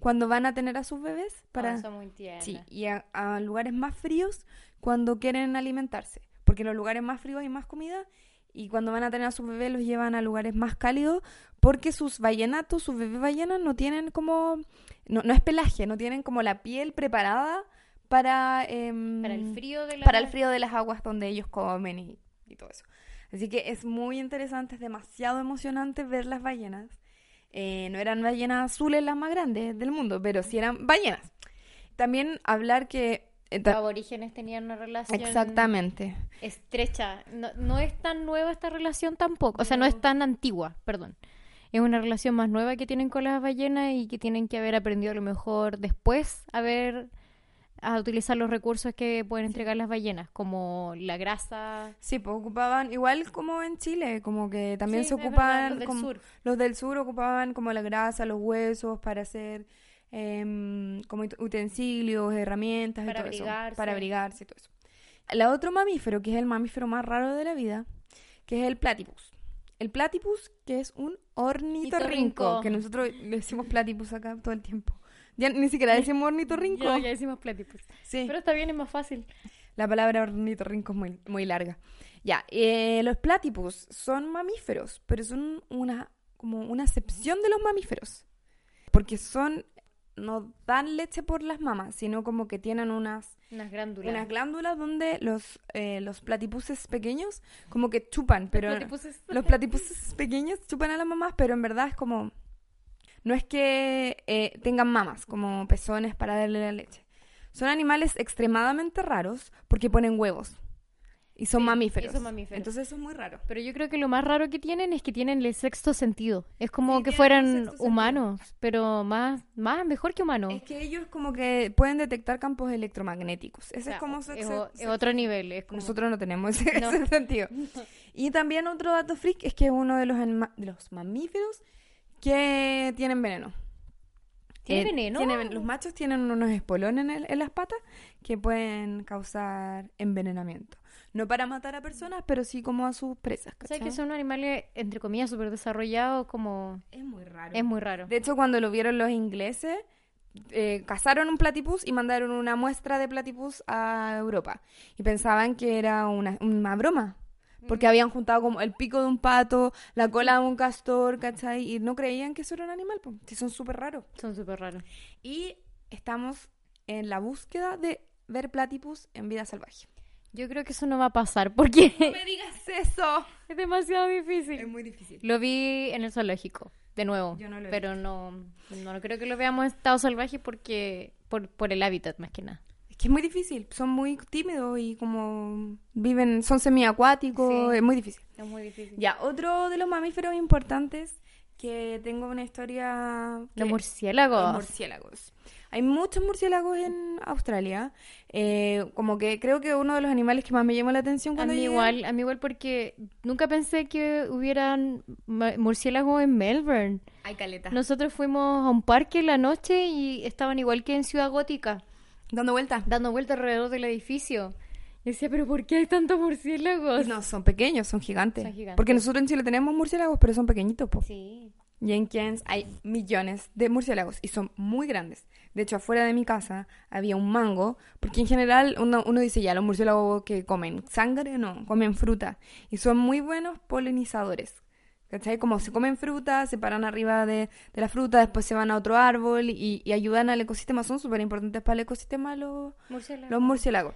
cuando van a tener a sus bebés para Ah, son muy tiernas. sí, y a, a lugares más fríos cuando quieren alimentarse, porque en los lugares más fríos hay más comida y cuando van a tener a sus bebés los llevan a lugares más cálidos porque sus ballenatos, sus bebés ballenas no tienen como no, no es pelaje, no tienen como la piel preparada para em, Para el frío de la... para el frío de las aguas donde ellos comen y, y todo eso. Así que es muy interesante, es demasiado emocionante ver las ballenas. Eh, no eran ballenas azules las más grandes del mundo, pero sí eran ballenas. También hablar que... Los aborígenes tenían una relación Exactamente. estrecha. No, no es tan nueva esta relación tampoco. O sea, no es tan antigua, perdón. Es una relación más nueva que tienen con las ballenas y que tienen que haber aprendido a lo mejor después a ver a utilizar los recursos que pueden entregar las ballenas, como la grasa. Sí, pues ocupaban, igual como en Chile, como que también Sí, se verdad, ocupaban, los del como- sur. los del sur ocupaban como la grasa, los huesos para hacer em, como ut- utensilios, herramientas Para y todo eso, abrigarse. para abrigarse y todo eso. El otro mamífero, que es el mamífero más raro de la vida, que es el platypus. El platypus, que es un ornitorrinco, Ornitorrinco. que nosotros le decimos platypus acá todo el tiempo. Ya ni siquiera decimos ornitorrinco. Ya, ya decimos platypus. Sí. Pero está bien, es más fácil. La palabra ornitorrinco es muy, muy larga. Ya, eh, los platypus son mamíferos, pero son una, como una excepción de los mamíferos. Porque son, no dan leche por las mamas, sino como que tienen unas, Unas glándulas. unas glándulas donde los, eh, los platypuses pequeños como que chupan, pero Platypuses. los platypuses pequeños chupan a las mamás, pero en verdad es como, no es que eh, tengan mamas como pezones para darle la leche. Son animales extremadamente raros porque ponen huevos. Y son Sí, y mamíferos. son mamíferos. Entonces eso es muy raro. Pero yo creo que lo más raro que tienen es que tienen el sexto sentido. Es como Sí, que fueran sentido. humanos, pero más, más mejor que humanos. Es que ellos como que pueden detectar campos electromagnéticos. Ese O sea, es como su es, otro nivel. Es como... Nosotros no tenemos ese, No. ese sentido. Y también otro dato freak es que es uno de los, de los mamíferos que tienen veneno. ¿Tiene Eh, veneno? los machos tienen unos espolones en, el- en las patas que pueden causar envenenamiento. No para matar a personas, pero sí como a sus presas. O sea, que ¿cachai? son animales, entre comillas, súper desarrollados, como... Es muy raro. Es muy raro. De hecho, cuando lo vieron los ingleses, eh, cazaron un platypus y mandaron una muestra de platypus a Europa. Y pensaban que era una, una broma. Porque habían juntado como el pico de un pato, la cola de un castor, ¿cachai? Y no creían que eso era un animal, pues. Sí, son súper raros. Son súper raros. Y estamos en la búsqueda de ver platypus en vida salvaje. Yo creo que eso no va a pasar porque me digas eso! es demasiado difícil. Es muy difícil. Lo vi en el zoológico, de nuevo. Yo no lo pero no, no creo que lo veamos en estado salvaje porque por, por el hábitat más que nada. Es que es muy difícil. Son muy tímidos y como viven, son semiacuáticos. Sí. Es muy difícil. Es muy difícil. Ya, otro de los mamíferos importantes que tengo una historia... que- Los murciélagos. Los murciélagos. Hay muchos murciélagos en Australia. Eh, como que creo que uno de los animales que más me llamó la atención A cuando mí llegué- igual, a mí igual porque nunca pensé que hubieran murciélagos en Melbourne. Hay caleta. Nosotros fuimos a un parque en la noche y estaban igual que en Ciudad Gótica, Dando vueltas. dando vueltas alrededor del edificio. Y decía, pero ¿por qué hay tantos murciélagos? No, son pequeños, son gigantes. Son gigantes. Porque nosotros en Chile tenemos murciélagos, pero son pequeñitos, po. Sí. Y en Cairns hay millones de murciélagos y son muy grandes. De hecho, afuera de mi casa había un mango, porque en general uno, uno dice ya, los murciélagos que comen sangre, no, comen fruta. Y son muy buenos polinizadores. ¿Cachai? Como se comen fruta, se paran arriba de, de la fruta, después se van a otro árbol y, y ayudan al ecosistema. Son súper importantes para el ecosistema los, Murciélagos. los murciélagos.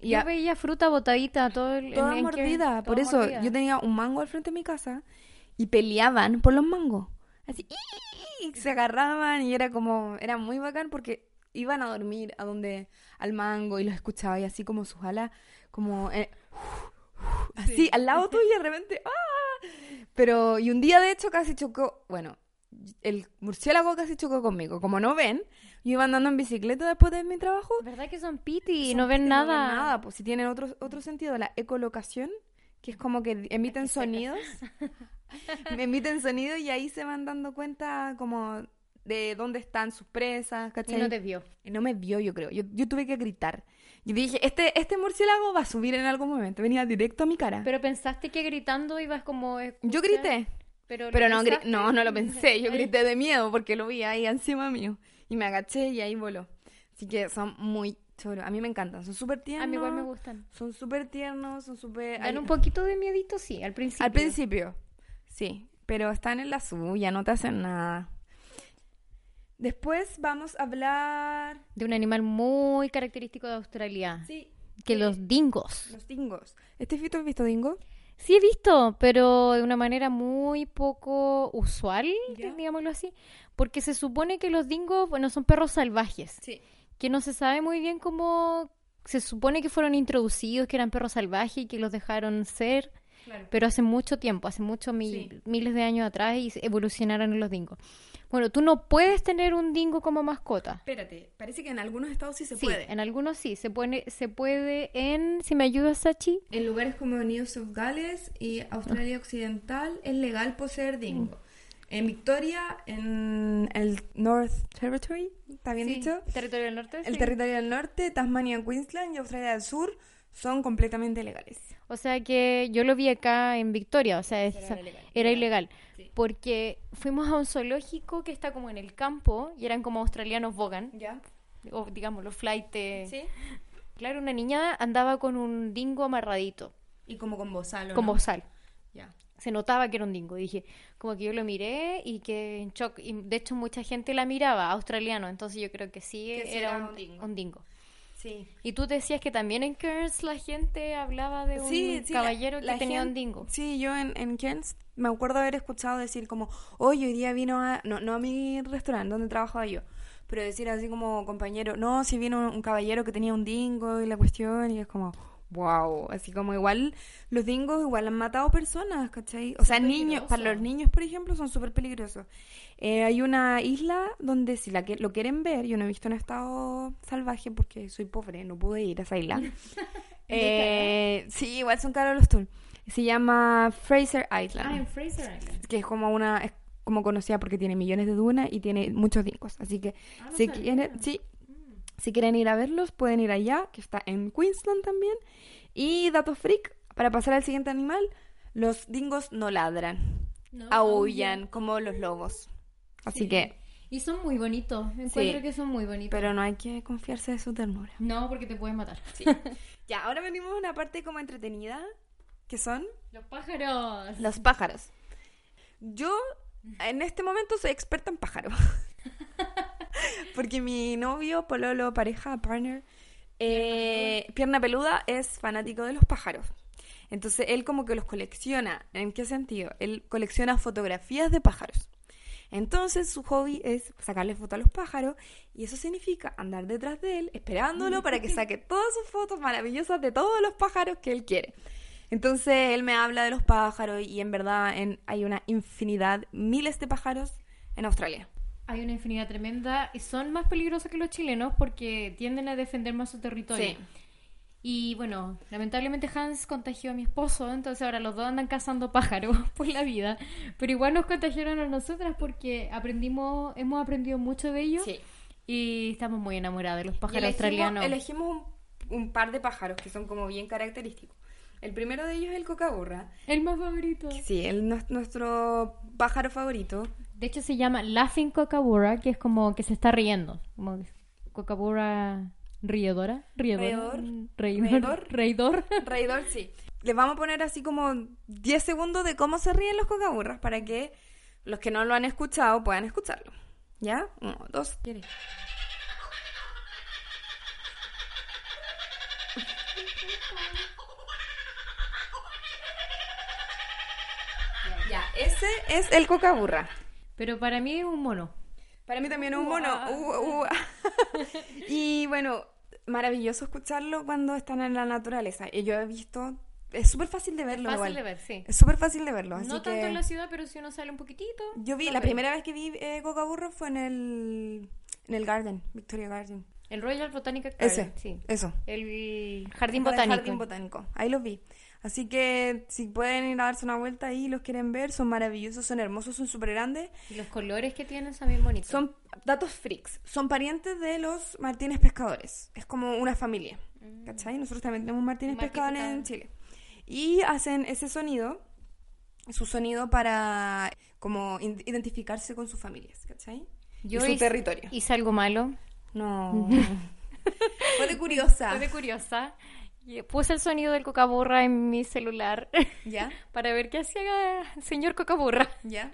Y Yo a- veía fruta botadita todo el, toda en- mordida. Por eso mordida. yo tenía un mango al frente de mi casa y peleaban por los mangos. Así, y se agarraban y era como, era muy bacán porque iban a dormir a donde, al mango y los escuchaba y así como sus alas, como, eh, así al lado tuyo y de repente, ¡ah! Pero, y un día de hecho casi chocó, bueno, el murciélago casi chocó conmigo. Como no ven, yo iba andando en bicicleta después de mi trabajo ¿Verdad que son piti y son no ven nada? nada, pues si tienen otro, otro sentido, la ecolocación, que es como que emiten sonidos, emiten sonidos y ahí se van dando cuenta como de dónde están sus presas, Y ¿cachai? no te vio. Y no me vio, yo creo. Yo, yo tuve que gritar. Y dije, este, este murciélago va a subir en algún momento. Venía directo a mi cara. Pero pensaste que gritando ibas como... a Yo escuchar? grité. Pero, Pero ¿lo no, gri- no, no lo pensé. Yo grité de miedo porque lo vi ahí encima mío. Y me agaché y ahí voló. Así que son muy choros. A mí me encantan. Son súper tiernos. A mí igual me gustan. Son súper tiernos, son súper... Dan un poquito de miedito, sí, al principio. Al principio, sí. Pero están en la suya, no te hacen nada. Después vamos a hablar... De un animal muy característico de Australia. Sí. Que los dingos. Los dingos. ¿Este fito has visto dingo? Sí he visto, pero de una manera muy poco usual, Ya. digámoslo así, porque se supone que los dingos, bueno, son perros salvajes, Sí. que no se sabe muy bien cómo se supone que fueron introducidos, que eran perros salvajes y que los dejaron ser, Claro. pero hace mucho tiempo, hace muchos mil- Sí. miles de años atrás y evolucionaron los dingos. Bueno, tú no puedes tener un dingo como mascota. Espérate, parece que en algunos estados sí se Sí, puede. en algunos sí, se puede, se puede en, si me ayudas, Sachi, En lugares como New South Gales y Australia Occidental es legal poseer dingo. En Victoria, en el North Territory, ¿está bien Sí, dicho? territorio del norte. El sí. territorio del norte, Tasmania, Queensland y Australia del Sur son completamente legales. O sea que yo lo vi acá en Victoria, o sea, es- Era ilegal. era ilegal. Sí. Porque fuimos a un zoológico que está como en el campo y eran como australianos bogan, ¿Ya? o digamos los flight. Sí. Claro, una niña andaba con un dingo amarradito, Y como con bozal, ¿o con no? bozal. Ya. Se notaba que era un dingo. Dije, como que yo lo miré y que en shock. Y de hecho, mucha gente la miraba, australiano. Entonces, yo creo que sí, Que era, era un, un dingo. un dingo. Sí. Y tú decías que también en Cairns la gente hablaba de un Sí, sí, la- caballero que la tenía un dingo. Sí, yo en, en me acuerdo haber escuchado decir como, oye, hoy día vino a, no, no a mi restaurante donde trabajaba yo, pero decir así como compañero, no, si vino un, un caballero que tenía un dingo y la cuestión, y es como, wow, así como igual los dingos igual han matado personas, ¿cachai? O sea, niños, para los niños, por ejemplo, son súper peligrosos. Eh, hay una isla donde si la que, lo quieren ver, yo no he visto en estado salvaje porque soy pobre, no pude ir a esa isla. Eh, sí, igual son caros los tours. Se llama Fraser Island, Ah, en Fraser Island. que es como una es como conocida porque tiene millones de dunas y tiene muchos dingos. Así que Ah, no si quieren, sí, si quieren ir a verlos, pueden ir allá, que está en Queensland también. Y dato freak, para pasar al siguiente animal, los dingos no ladran, No, aullan como los lobos. Así Sí. que, Y son muy bonitos. Encuentro Sí. que son muy bonitos. pero no hay que confiarse de su ternura. No, porque te pueden matar. Ya, ahora venimos a una parte como entretenida, que son Los pájaros. los pájaros. Yo en este momento soy experta en pájaros. Porque mi novio, pololo, pareja, partner, eh, pierna peluda, es fanático de los pájaros. Entonces él como que los colecciona. ¿En qué sentido? Él colecciona fotografías de pájaros. Entonces su hobby es sacarle fotos a los pájaros y eso significa andar detrás de él esperándolo para que saque todas sus fotos maravillosas de todos los pájaros que él quiere. Entonces él me habla de los pájaros y en verdad en- hay una infinidad, miles de pájaros en Australia. Hay una infinidad tremenda y son más peligrosos que los chilenos porque tienden a defender más su territorio. Sí. Y bueno, lamentablemente Hans contagió a mi esposo, entonces ahora los dos andan cazando pájaros por la vida. Pero igual nos contagiaron a nosotras porque aprendimos, hemos aprendido mucho de ellos Sí. y estamos muy enamorados de los pájaros elegimos, australianos. elegimos un, un par de pájaros que son como bien característicos. El primero de ellos es el cocaburra. El más favorito. Sí, el, nues- nuestro pájaro favorito. De hecho se llama Laughing Kookaburra, que es como que se está riendo. Como Kookaburra riedora. Reidor. Reidor. Reidor. Reidor. Reidor, sí. Les vamos a poner así como 10 segundos de cómo se ríen los cocaburras para que los que no lo han escuchado puedan escucharlo. ¿Ya? Uno, dos, ¿quieres? Ya, ese es el cocaburra. Pero para mí es un mono. Para mí también es un mono. Uh, uh. y bueno, maravilloso escucharlo cuando están en la naturaleza. Y yo he visto, es súper fácil de verlo Fácil igual. de ver, sí. Es súper fácil de verlo. Así no que tanto en la ciudad, pero si uno sale un poquitito. yo vi, la primera vez que vi eh, Cocaburro fue en el, en el Garden, Victoria Garden. El Royal Botanical Ese, Garden, sí. eso. El jardín Para el botánico. Jardín botánico. Ahí los vi. Así que si pueden ir a darse una vuelta ahí los quieren ver, son maravillosos, son hermosos, son súper grandes. Y los colores que tienen son bien bonitos. Son datos freaks, son parientes de los Martínez Pescadores. Es como una familia, ¿cachai? Nosotros también tenemos Martínez Mm. Martín Pescadores en. Chile. Y hacen ese sonido, su sonido para como identificarse con sus familias, ¿cachai? Yo y su hice- territorio. Hice algo malo. No. Fue de curiosa. Fue de curiosa. Puse el sonido del cocaburra en mi celular ¿Ya? para ver qué hacía el señor cocaburra. ¿Ya?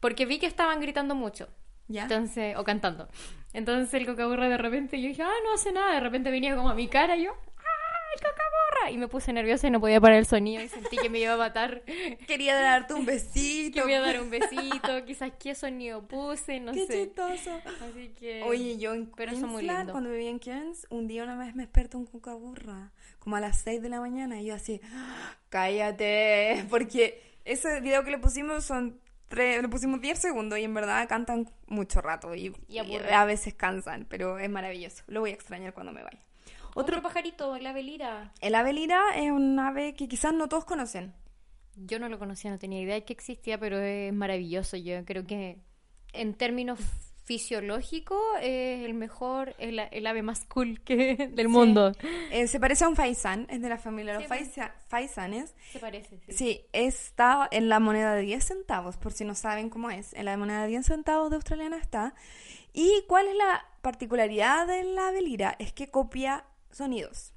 Porque vi que estaban gritando mucho. ¿Ya? Entonces, o cantando. Entonces el cocaburra de repente, yo dije, ah, no hace nada. De repente venía como a mi cara y yo, ah, el cocaburra. Y me puse nerviosa y no podía parar el sonido y sentí que me iba a matar. Quería darte un besito. Que me iba a dar un besito, quizás qué sonido puse, no Qué sé. chistoso. Así que... Oye, yo en Pero eso muy Queensland, lindo. cuando vivía en Cairns, un día una vez me despertó un cucaburra, como a las 6 de la mañana, y yo así, "Ah, cállate, porque ese video que le pusimos son le pusimos 10 segundos y en verdad cantan mucho rato y, Y y a veces cansan, pero es maravilloso, lo voy a extrañar cuando me vaya. Otro pajarito, el ave lira. El ave lira es un ave que quizás no todos conocen. Yo no lo conocía, no tenía idea de que existía, pero es maravilloso. Yo creo que en términos fisiológicos es el mejor, el, el ave más cool que del mundo. Eh, se parece a un faisán, es de la familia de los Sí, pues. faisa- faisanes. Se parece, sí. Sí, está en la moneda de 10 centavos, por si no saben cómo es. En la moneda de 10 centavos de australiana está. ¿Y cuál es la particularidad de la velira? Es que copia sonidos.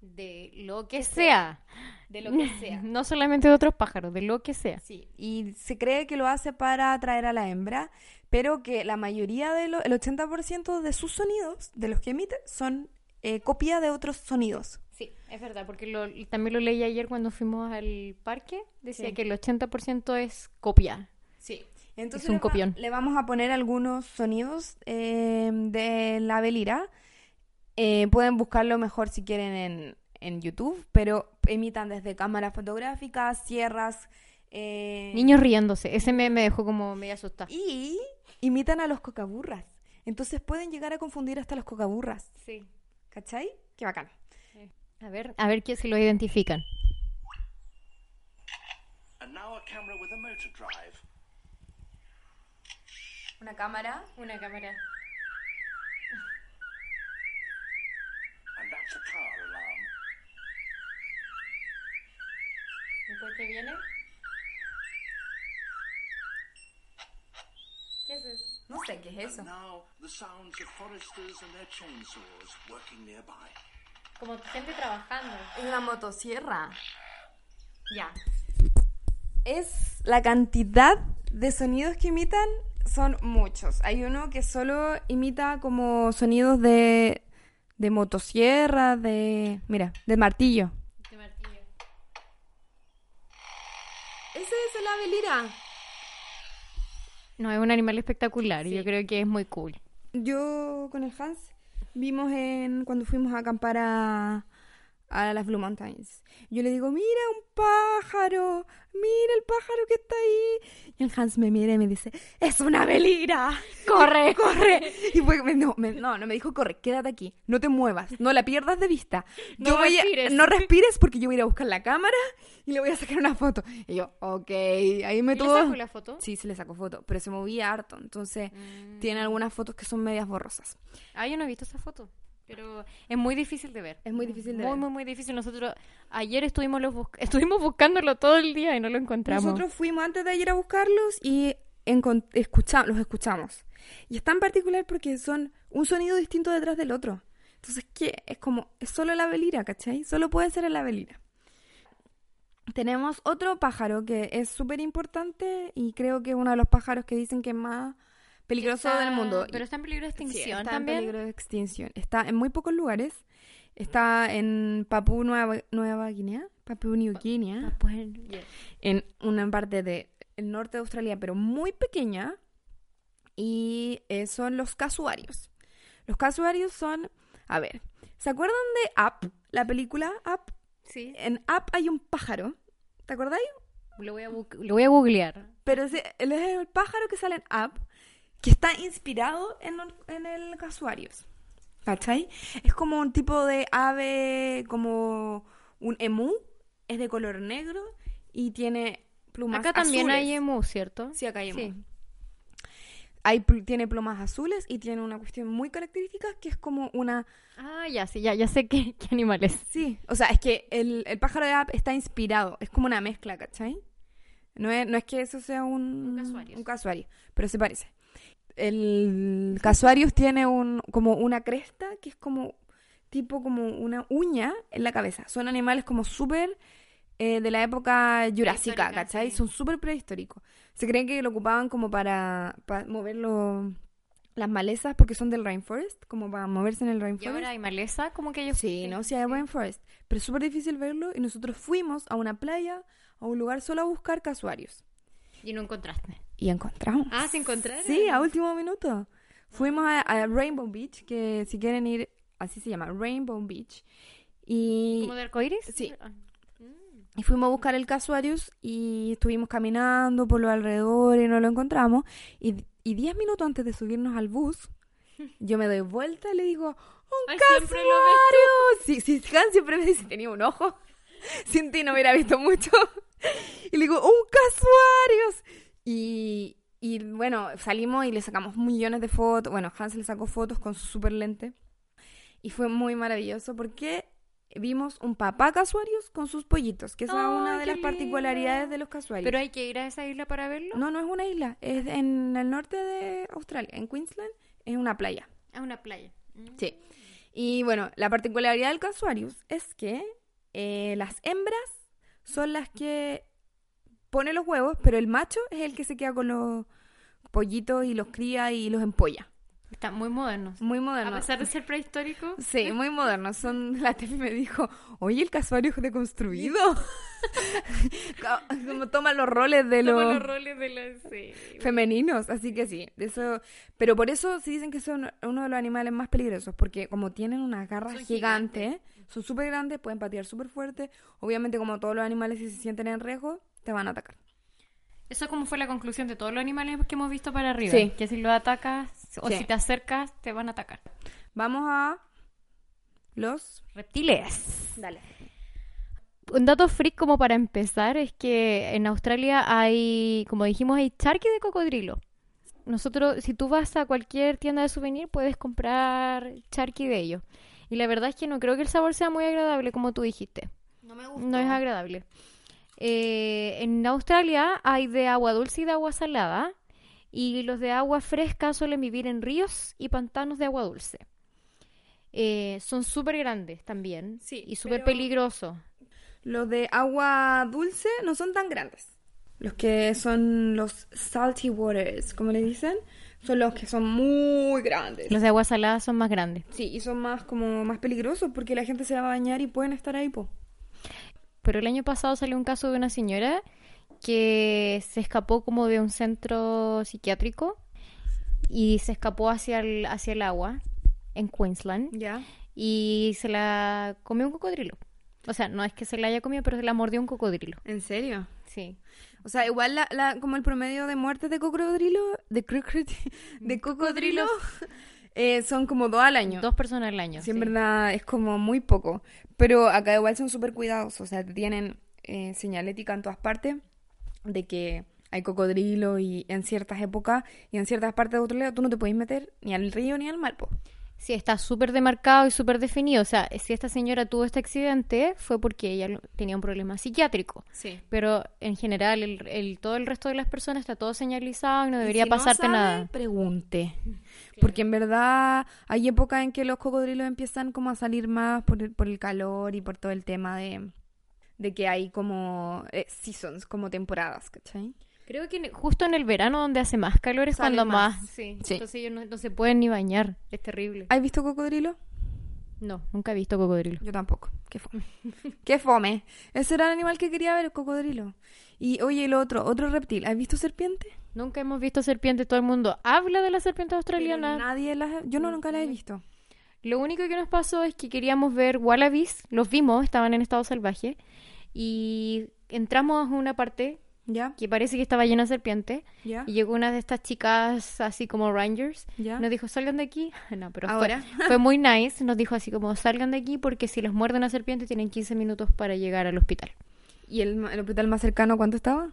De lo que sea. De lo que sea. No solamente de otros pájaros, de lo que sea. Sí, y se cree que lo hace para atraer a la hembra, pero que la mayoría de los, el 80% de sus sonidos, de los que emite, son eh, copia de otros sonidos. Sí, es verdad, porque lo- también lo leí ayer cuando fuimos al parque. Decía Sí. que el 80% es copia. Sí. Entonces un le va- copión. le vamos a poner algunos sonidos eh, de la velira. Eh, pueden buscarlo mejor si quieren en, en YouTube, pero imitan desde cámaras fotográficas, sierras. eh, Niños riéndose. Ese me, me dejó como media asustada. Y imitan a los cocaburras. Entonces pueden llegar a confundir hasta los cocaburras. Sí. ¿Cachai? Qué bacán. A ver, a ver qué si lo identifican. And now a camera with a motor drive. Una cámara. Una cámara. And that's a car alarm. ¿Después qué viene? ¿Qué es eso? No sé qué es eso. And now the sounds of foresters and their chainsaws working nearby. Como gente trabajando. Es una motosierra. Ya. Es la cantidad de sonidos que imitan son muchos. Hay uno que solo imita como sonidos de de motosierra, de mira, de martillo. De martillo. Ese es el ave lira. No, es un animal espectacular y yo creo que es muy cool. Yo con el Hans vimos en cuando fuimos a acampar a, a las Blue Mountains. Yo le digo, mira un pájaro, mira el pájaro que está ahí. Y el Hans me mira y me dice, es una velira. Corre, corre. Y fue, me- no, me- no, no me dijo, corre, quédate aquí, no te muevas, no la pierdas de vista. No Yo voy a- respires. no respires porque yo voy a ir a buscar la cámara y le voy a sacar una foto. Y yo, ok, ahí me ¿Y le tuvo... sacó la foto? Sí, se le sacó foto, pero se movía harto, entonces Mm. tiene algunas fotos que son medias borrosas. Ah, yo no he visto esa foto. Pero es muy difícil de ver. Es muy difícil de muy, ver. Muy, muy difícil. Nosotros ayer estuvimos, los estuvimos buscándolo todo el día y no lo encontramos. Nosotros fuimos antes de ir a buscarlos y escucha- los escuchamos. Y es tan particular porque son un sonido distinto detrás del otro. Entonces, ¿qué? Es como, es solo la velira, ¿cachai? Solo puede ser la velira. Tenemos otro pájaro que es súper importante y creo que es uno de los pájaros que dicen que más peligroso Está- del mundo. Pero está en peligro de Sí, extinción está también. en peligro de extinción. Está en muy pocos lugares. Está en Papúa Nueva, Nueva Guinea, Papúa New Guinea, yeah. en una parte del norte de Australia, pero muy pequeña. Y eh, son los casuarios. Los casuarios son, a ver, ¿se acuerdan de Up, la película Up? Sí. En Up hay un pájaro, ¿te acordáis? Lo voy a, lo voy a googlear. Pero ese- él es el pájaro que sale en Up, que está inspirado en, el casuarios. ¿Cachai? Es como un tipo de ave, como un emú es de color negro y tiene plumas Acá también hay emu, ¿cierto? Sí, acá hay emu. Sí. Hay tiene plumas azules y tiene una cuestión muy característica que es como una... Ah, ya, sí, ya, ya sé qué, qué animal es. Sí, o sea, es que el, el pájaro de App está inspirado, es como una mezcla, ¿cachai? No es, no es que eso sea un, Un casuarios. un casuario, pero se parece. El casuarius tiene un, como una cresta que es como tipo como una uña en la cabeza. Son animales como súper eh, de la época jurásica, ¿cachai? sí. Son súper prehistóricos. Se creen que lo ocupaban como para, para mover las malezas porque son del rainforest, como para moverse en el Y rainforest. ahora hay maleza, como que ellos... Sí, no, sí hay rainforest. Pero es súper difícil verlo y nosotros fuimos a una playa, a un lugar solo a buscar casuarios. Y no encontraste. Y encontramos. Ah, ¿se encontraron? Sí, a último minuto. Fuimos a, a Rainbow Beach, que si quieren ir, así se llama, Rainbow Beach. Y, ¿Como de arcoíris? Sí. Ah. y fuimos a buscar el casuarius y estuvimos caminando por los alrededores y no lo encontramos. Y, y diez minutos antes de subirnos al bus, yo me doy vuelta y le digo, ¡Un Ay, casuario! siempre lo Sí, sí, Han siempre me dice, tenía un ojo. Sin ti no hubiera visto mucho. Y le digo, ¡un casuarios! Y, y bueno, salimos y le sacamos millones de fotos. Bueno, Hans le sacó fotos con su super lente. Y fue muy maravilloso porque vimos un papá casuarios con sus pollitos, que es una Ay, de las particularidades lindo. de los casuarios. ¿Pero hay que ir a esa isla para verlo? No, no es una isla, es en el norte de Australia, en Queensland, es una playa. Es una playa. Sí. Y bueno, la particularidad del casuarius es que eh, las hembras son las que ponen los huevos, pero el macho es el que se queda con los pollitos y los cría y los empolla. Están muy modernos. Muy moderno. A pesar de ser prehistórico. Sí, muy modernos. Son, la Tefi me dijo, oye, el casuario es deconstruido. como, como toma los roles de Toma los los roles de la... Sí. femeninos, así que sí, eso, pero por eso sí dicen que son uno de los animales más peligrosos, porque como tienen unas garras Son gigantes, son súper grandes, pueden patear súper fuerte, obviamente como todos los animales si se sienten en riesgo, te van a atacar. Eso como fue la conclusión de todos los animales que hemos visto para arriba. Sí. Que si los atacas o Sí. si te acercas, te van a atacar. Vamos a los... Reptiles. Dale. Un dato freak como para empezar es que en Australia hay, como dijimos, hay charqui de cocodrilo. Nosotros, si tú vas a cualquier tienda de souvenir, puedes comprar charqui de ellos. Y la verdad es que no creo que el sabor sea muy agradable, como tú dijiste. No me No es agradable. Eh, en Australia hay de agua dulce y de agua salada. Y los de agua fresca suelen vivir en ríos y pantanos de agua dulce. Eh, son súper grandes también. Sí, y súper peligrosos. Los de agua dulce no son tan grandes. Los que son los salty waters, como le dicen, son los que son muy grandes. Los de agua salada son más grandes. Sí, y son más como más peligrosos porque la gente se va a bañar y pueden estar ahí, po. Pero el año pasado salió un caso de una señora que se escapó como de un centro psiquiátrico y se escapó hacia el, hacia el agua en Queensland Ya. y se la comió un cocodrilo. O sea, no es que se la haya comido, pero se la mordió un cocodrilo. ¿En serio? Sí. O sea, igual la, la- como el promedio de muertes de cocodrilo, de, de cocodrilo, eh, son como dos al año. Dos personas al año. Sí, en verdad es como muy poco. Pero acá igual son súper cuidados. O sea, tienen eh, señalética en todas partes de que hay cocodrilo y en ciertas épocas y en ciertas partes de Australia tú no te puedes meter ni al río ni al mar. po. Sí, está súper demarcado y súper definido. O sea, si esta señora tuvo este accidente fue porque ella tenía un problema psiquiátrico. Sí. Pero en general, el, el- todo el resto de las personas está todo señalizado y no Y debería si no pasarte sabe, nada. Pregunte. Porque en verdad hay épocas en que los cocodrilos empiezan como a salir más por el, por el calor y por todo el tema de, de que hay como eh, seasons, como temporadas, ¿cachai? Creo que justo en el verano donde hace más calor es cuando más. más. Sí. Sí. Entonces ellos no, no se pueden ni bañar. Es terrible. ¿Has visto cocodrilo? No, nunca he visto cocodrilo. Yo tampoco. Qué fome. Qué fome. Ese era el animal que quería ver, el cocodrilo. Y oye, el otro, otro reptil. ¿Has visto serpiente? Nunca hemos visto serpientes. Todo el mundo habla de la serpiente Pero australiana. Nadie las... Yo no, nunca las he visto. Lo único que nos pasó es que queríamos ver wallabies. Los vimos, estaban en estado salvaje. Y entramos a una parte ¿Ya? que parece que estaba llena de serpientes. ¿Ya? Y llegó una de estas chicas, así como rangers. ¿Ya? Nos dijo, salgan de aquí. No, pero fue- Ahora. Fue, muy nice. Nos dijo así como, salgan de aquí porque si les muerde una serpiente tienen 15 minutos para llegar al hospital. ¿Y el, el hospital más cercano cuánto estaba?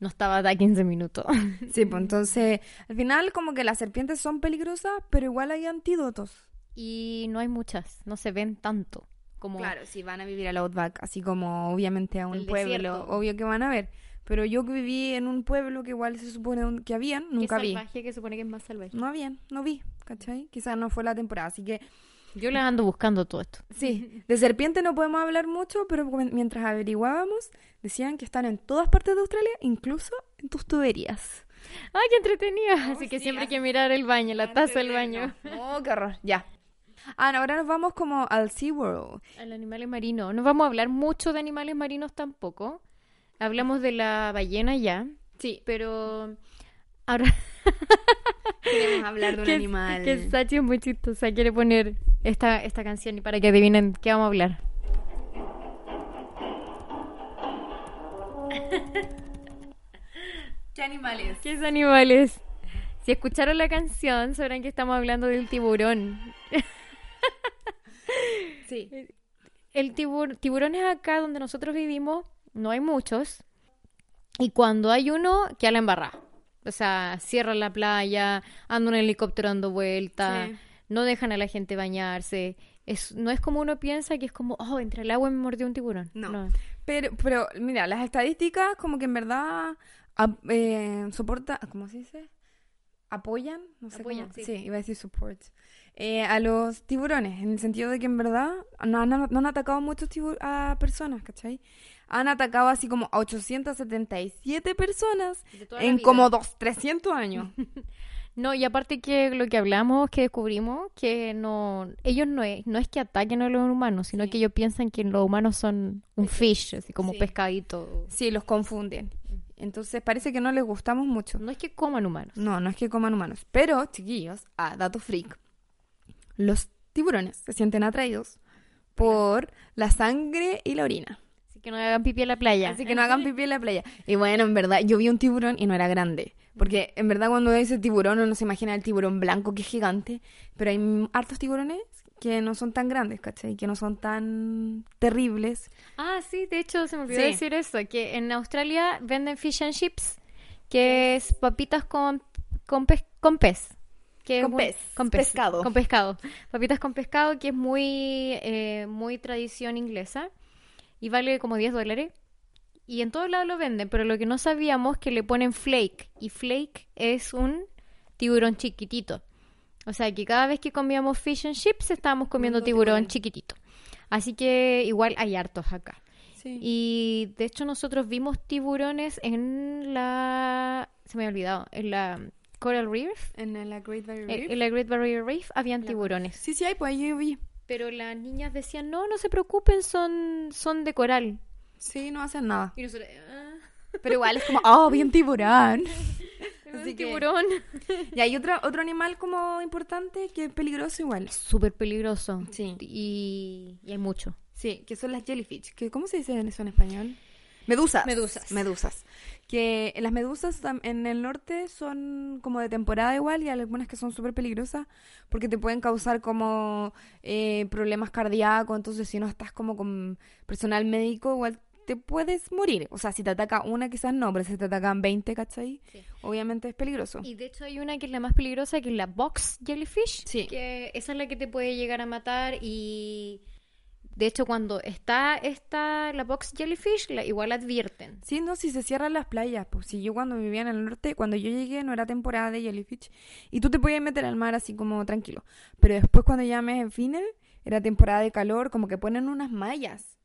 No estaba a 15 minutos. Sí, pues entonces, al final como que las serpientes son peligrosas, pero igual hay antídotos. y no hay muchas, no se ven tanto. Como Claro, si van a vivir al Outback, así como obviamente a un El pueblo, desierto. obvio que van a ver. Pero yo que viví en un pueblo que igual se supone que habían, nunca vi. salvaje, que supone que es más salvaje. No habían, no vi, ¿cachai? Quizás no fue la temporada, así que Yo les ando buscando todo esto. sí, de serpiente no podemos hablar mucho, pero mientras averiguábamos, decían que están en todas partes de Australia, incluso en tus tuberías. ¡Ay, qué entretenida! Así que sí, siempre hay así- que mirar el baño, la taza del baño. Oh, qué horror, ya. Ah, no, ahora nos vamos como al SeaWorld. Al animales marinos. No vamos a hablar mucho de animales marinos tampoco. Hablamos de la ballena ya. Sí. Pero ahora Queremos hablar de un que, animal. que Sachi es muy chistosa. Quiere poner esta, esta canción y para que adivinen qué vamos a hablar. ¿Qué animales? ¿Qué es animales? Si escucharon la canción, sabrán que estamos hablando del tiburón. Sí. El tibur tiburones acá donde nosotros vivimos, no hay muchos. Y cuando hay uno, queda la embarrada. O sea, cierran la playa, anda un helicóptero dando vuelta, Sí. no dejan a la gente bañarse. Es, no es como uno piensa que es como, oh, entre el agua me mordió un tiburón. No. Pero, pero, mira, las estadísticas como que en verdad ap- eh, soporta, ¿cómo se dice? Apoyan, no sé Apoyan, cómo- sí. iba a decir support. Eh, a los tiburones, en el sentido de que en verdad no han, no han atacado muchos a personas, ¿cachai? Han atacado así como a 877 personas en como dos, 300 años. No, y aparte que lo que hablamos, que descubrimos, que no, ellos no es, no es que ataquen a los humanos, sino que ellos piensan que los humanos son un fish, así como Sí. pescadito. sí, los confunden. Entonces parece que no les gustamos mucho. No es que coman humanos. No, no es que coman humanos. Pero, chiquillos, a dato freak, los tiburones se sienten atraídos por la sangre y la orina. Que no hagan pipí en la playa. Así que no hagan pipí en la playa. Y bueno, en verdad, yo vi un tiburón y no era grande. Porque en verdad cuando dice tiburón uno se imagina el tiburón blanco que es gigante. Pero hay hartos tiburones que no son tan grandes, ¿cachai? Que no son tan terribles. Ah, sí, de hecho se me olvidó Sí. decir eso, que en Australia venden fish and chips, que es papitas con, con, pez, con pez. Que Con muy- pez, con pez, pescado. Con pescado. Papitas con pescado, que es muy, eh, muy tradición inglesa y vale como 10 dólares. Y en todos lados lo venden, pero lo que no sabíamos que le ponen flake. Y flake es un tiburón chiquitito. O sea que cada vez que comíamos fish and chips estábamos comiendo tiburón, tiburón. chiquitito. Así que igual hay hartos acá. Sí. Y de hecho nosotros vimos tiburones en la... Se me ha olvidado. En la Coral Reef. En la Great Barrier En, Reef. en la Great Barrier Reef habían tiburones. Sí, sí hay, pues ahí yo vi. Pero las niñas decían, no, no se preocupen, son, son de coral. Sí, no hacen nada. Y nosotros, ah, Pero igual es como, oh, bien tiburón. un Así que- tiburón. Y hay otro, otro animal como importante que es peligroso igual. Súper peligroso. Sí. Y, y hay mucho. Sí, que son las jellyfish. Que, ¿Cómo se dice eso en español? Medusas. Medusas. Medusas. Que las medusas en el norte son como de temporada igual y hay algunas que son súper peligrosas porque te pueden causar como eh, problemas cardíacos. Entonces, si no estás como con personal médico, igual te puedes morir. O sea, si te ataca una, quizás no, pero si te atacan 20, ¿cachai? Sí. Obviamente es peligroso. Y de hecho hay una que es la más peligrosa, que es la box jellyfish. Sí. Que esa es la que te puede llegar a matar y... De hecho, cuando está esta, la box jellyfish, la, igual advierten. Sí, no, si se cierran las playas, pues si yo cuando vivía en el norte, cuando yo llegué no era temporada de jellyfish y tú te podías meter al mar así como tranquilo, pero después cuando ya me vine era temporada de calor, como que ponen unas mallas,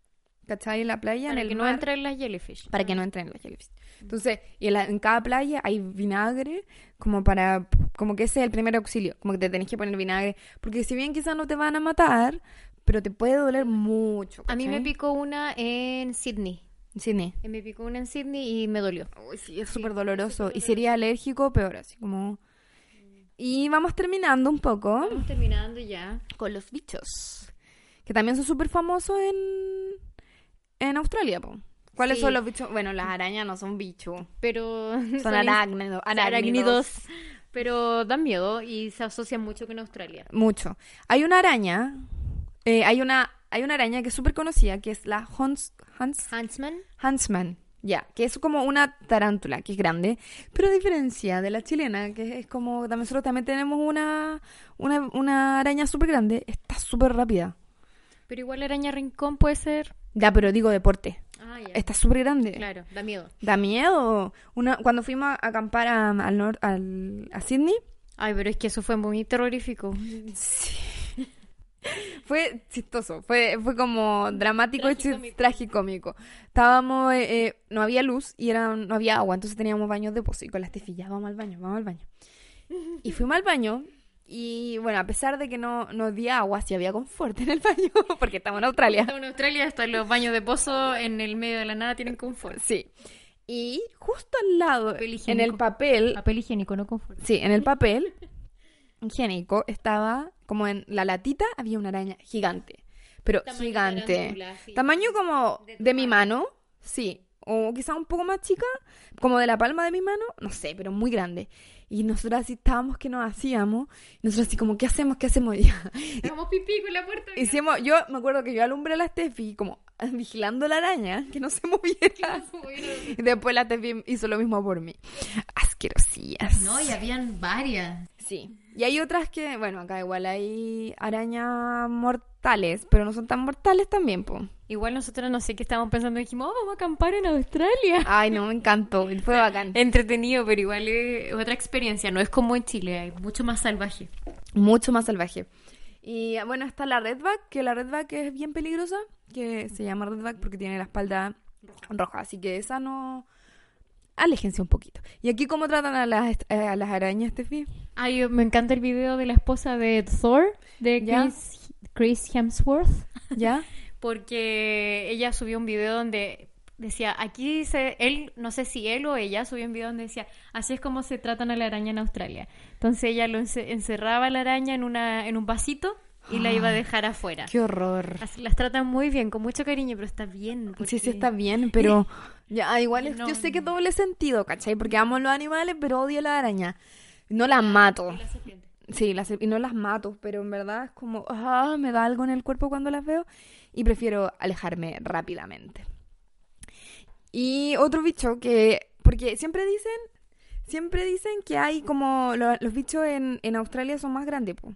¿cachai? En la playa, Para en el que no entren las jellyfish. para que no entren las jellyfish. Entonces, y en, la- en cada playa hay vinagre como para, como que ese es el primer auxilio, como que te tenés que poner vinagre, porque si bien quizás no te van a matar, pero te puede doler mucho. A mí me picó una en Sydney. Sí, ne. Eh, Me picó una en Sydney y me dolió. Uy, sí, es súper doloroso. Y sería alérgico, peor, así como... Y vamos terminando un poco Estamos terminando ya. con los bichos. Que también son súper famosos en... En Australia, po. ¿Cuáles Sí. son los bichos? Bueno, las arañas no son bichos. Pero Son arácnidos. arácnidos. Pero dan miedo y se asocian mucho con Australia. Mucho. Hay una araña... eh, hay una hay una araña que es súper conocida, que es la Hans, Hans, Huntsman. Huntsman. Ya, que es como una tarántula, que es grande, pero a diferencia de la chilena, que es como, también nosotros también tenemos una, una, una araña súper grande, está súper rápida. Pero igual la araña rincón puede ser. Ya, pero digo deporte, Ah, está súper grande. Claro, da miedo. Da miedo. Una, cuando fuimos a acampar a, al nor- al, a Sydney, Ay, pero es que eso fue muy terrorífico. Fue chistoso, fue, fue como dramático y chis- Tragicómico. Estábamos, eh, eh, no había luz y era, no había agua, entonces teníamos baños de pozo. Y con la Estefi, ya, vamos al baño, vamos al baño. Y fuimos al baño y bueno, a pesar de que no nos di agua, sí había confort en el baño, porque estamos en Australia. En Australia hasta los baños de pozo en el medio de la nada tienen confort. Sí. Y justo al lado, Papel en el papel, Papel higiénico, no confort. sí, en el papel higiénico estaba, como en la latita, había una araña gigante. Pero Tamaño gigante. sí. Tamaño como De mi mano. sí. O quizá un poco más chica, como de la palma de mi mano, no sé, pero muy grande. Y nosotros así estábamos que nos hacíamos. Y nosotros así como, ¿qué hacemos? ¿Qué hacemos ya? Hagamos pipí con la puerta. Hicimos, yo me acuerdo que yo alumbré a la Steffi como vigilando la araña, que no se moviera. Y después la Steffi hizo lo mismo por mí. Asquerosillas. No, y habían varias. Sí. Y hay otras que, bueno, acá igual hay arañas mortales, pero no son tan mortales también, po. Igual nosotros no sé qué estábamos pensando. Dijimos, oh, vamos a acampar en Australia. Ay, no, me encantó. Fue bacán. Entretenido, pero igual es otra experiencia. No es como en Chile, es mucho más salvaje. Mucho más salvaje. Y bueno, está la redback, que la redback es bien peligrosa, que se llama redback porque tiene la espalda roja, así que esa no... Aléjense un poquito. ¿Y aquí cómo tratan a las, eh, a las arañas, Tefi? Ay, me encanta el video de la esposa de Thor, de. Chris, Chris Hemsworth. ¿Ya? porque ella subió un video donde decía, aquí se, él, no sé si él o ella subió un video donde decía, así es como se tratan a la araña en Australia. Entonces ella lo ence- encerraba a la araña en una, en un vasito y la iba a dejar afuera. ¡Qué horror! Así- las tratan muy bien, con mucho cariño, pero está bien. Sí, sí, está bien, pero ya, igual es- No. yo sé que es doble sentido, ¿cachai? Porque amo los animales, pero odio las arañas. No las mato. La. Sí, las, y no las mato, pero en verdad es como, ah, me da algo en el cuerpo cuando las veo y prefiero alejarme rápidamente. Y otro bicho que, porque siempre dicen, siempre dicen que hay como, lo- los bichos en, en Australia son más grandes, po.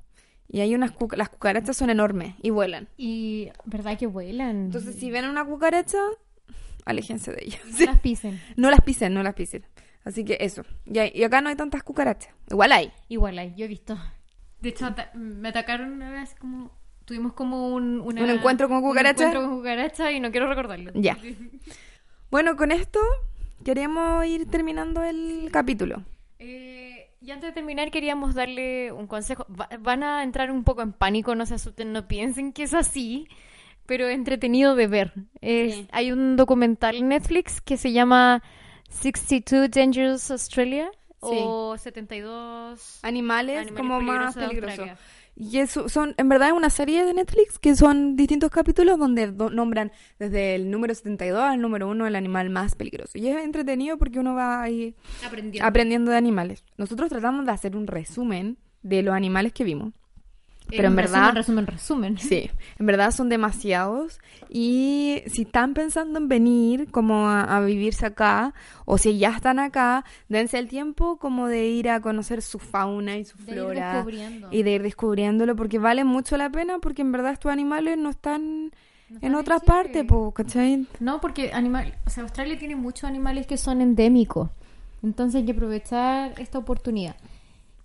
Y hay unas, cuca- las cucarachas son enormes y vuelan. Y verdad que vuelan. Entonces, si ven una cucaracha, aléjense de ellas. no las pisen. No las pisen, no las pisen. Así que eso. Y, hay- y acá no hay tantas cucarachas. Igual hay. Igual hay, yo he visto. De hecho, ata- me atacaron una vez como... Tuvimos como un... una- ¿Un encuentro con un cucarachas? encuentro con cucarachas y no quiero recordarlo. Ya. Bueno, con esto queremos ir terminando el capítulo. Y antes de terminar queríamos darle un consejo. Va- van a entrar un poco en pánico, no se asusten, no piensen que es así, pero entretenido de ver. Es- Sí. Hay un documental en Netflix que se llama 62 Dangerous Australia o 72 Animales, Animales como más peligrosos. Y eso son, en verdad, es una serie de Netflix que son distintos capítulos donde do- nombran desde el número 72 al número 1 el animal más peligroso. Y es entretenido porque uno va ahí Aprendiendo. aprendiendo de animales. Nosotros tratamos de hacer un resumen de los animales que vimos. Pero en verdad, Resumen, resumen, resumen. sí, en verdad son demasiados. Y si están pensando en venir como a, a vivirse acá, o si ya están acá, dense el tiempo como de ir a conocer su fauna y su De flora. Y de ir descubriéndolo, porque vale mucho la pena, porque en verdad estos animales no están No en otras partes, ¿cachai? No, porque animal, o sea, Australia tiene muchos animales que son endémicos. Entonces hay que aprovechar esta oportunidad.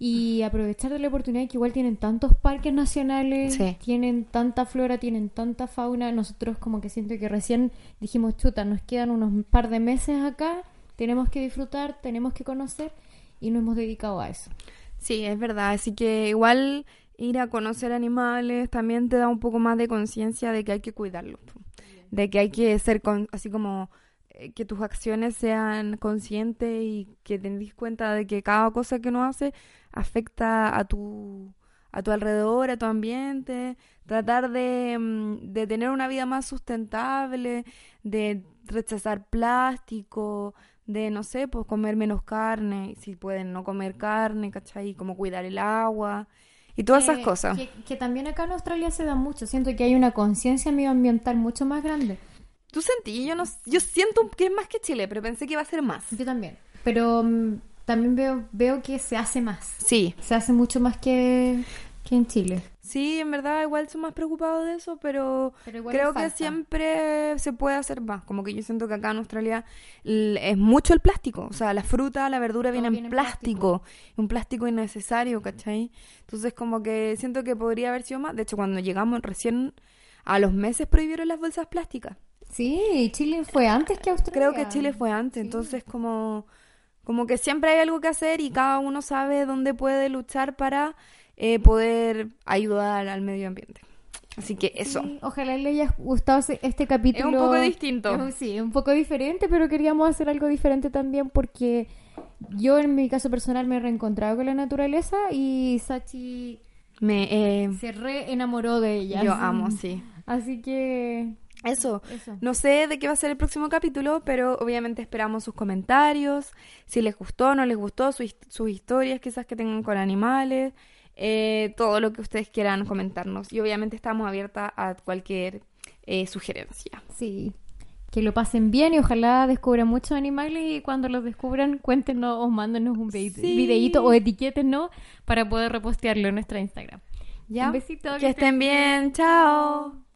Y aprovechar de la oportunidad que igual tienen tantos parques nacionales, Sí. tienen tanta flora, tienen tanta fauna. Nosotros como que siento que recién dijimos, chuta, nos quedan unos par de meses acá, tenemos que disfrutar, tenemos que conocer y nos hemos dedicado a eso. Sí, es verdad. Así que igual ir a conocer animales también te da un poco más de conciencia de que hay que cuidarlos. De que hay que ser con, así como que tus acciones sean conscientes y que te des cuenta de que cada cosa que uno hace afecta a tu a tu alrededor, a tu ambiente, tratar de, mm, de tener una vida más sustentable, de rechazar plástico, de, no sé, pues comer menos carne, si pueden no comer carne, ¿cachai? Como cuidar el agua. y todas Que- esas cosas. Que, que también acá en Australia se da mucho. Siento que hay una conciencia medioambiental mucho más grande. ¿Tú sentí? Yo, no, yo siento que es más que Chile, pero pensé que iba a ser más. Yo también. Pero mm, también veo, veo que se hace más. Sí, Se hace mucho más que, que en Chile. sí, en verdad igual son más preocupados de eso, pero, creo que siempre se puede hacer más. Como que yo siento que acá en Australia es mucho el plástico. O sea, la fruta, la verdura viene en viene en plástico. Un plástico innecesario, ¿cachai? Entonces como que siento que podría haber sido más. De hecho, cuando llegamos recién a los meses prohibieron las bolsas plásticas. Sí, Chile fue antes que Australia. Creo que Chile fue antes, entonces como, como que siempre hay algo que hacer y cada uno sabe dónde puede luchar para eh, poder ayudar al medio ambiente. Así que eso. Sí, ojalá le haya gustado este capítulo. Es un poco distinto. Sí, un poco diferente, pero queríamos hacer algo diferente también porque yo en mi caso personal me he reencontrado con la naturaleza y Sachi Me, eh, se re enamoró de ella. yo amo, sí. Así que Eso. eso. No sé de qué va a ser el próximo capítulo, pero obviamente esperamos sus comentarios, si les gustó o no les gustó, su sus historias quizás que tengan con animales, eh, todo lo que ustedes quieran comentarnos. Y obviamente estamos abiertas a cualquier eh, sugerencia. Sí. Que lo pasen bien y ojalá descubran muchos animales y cuando los descubran cuéntenos o mándenos un vide- Sí. videíto o etiquétenos para poder repostearlo en nuestra Instagram. ¿Ya? Un besito. Que estén bien. Chao.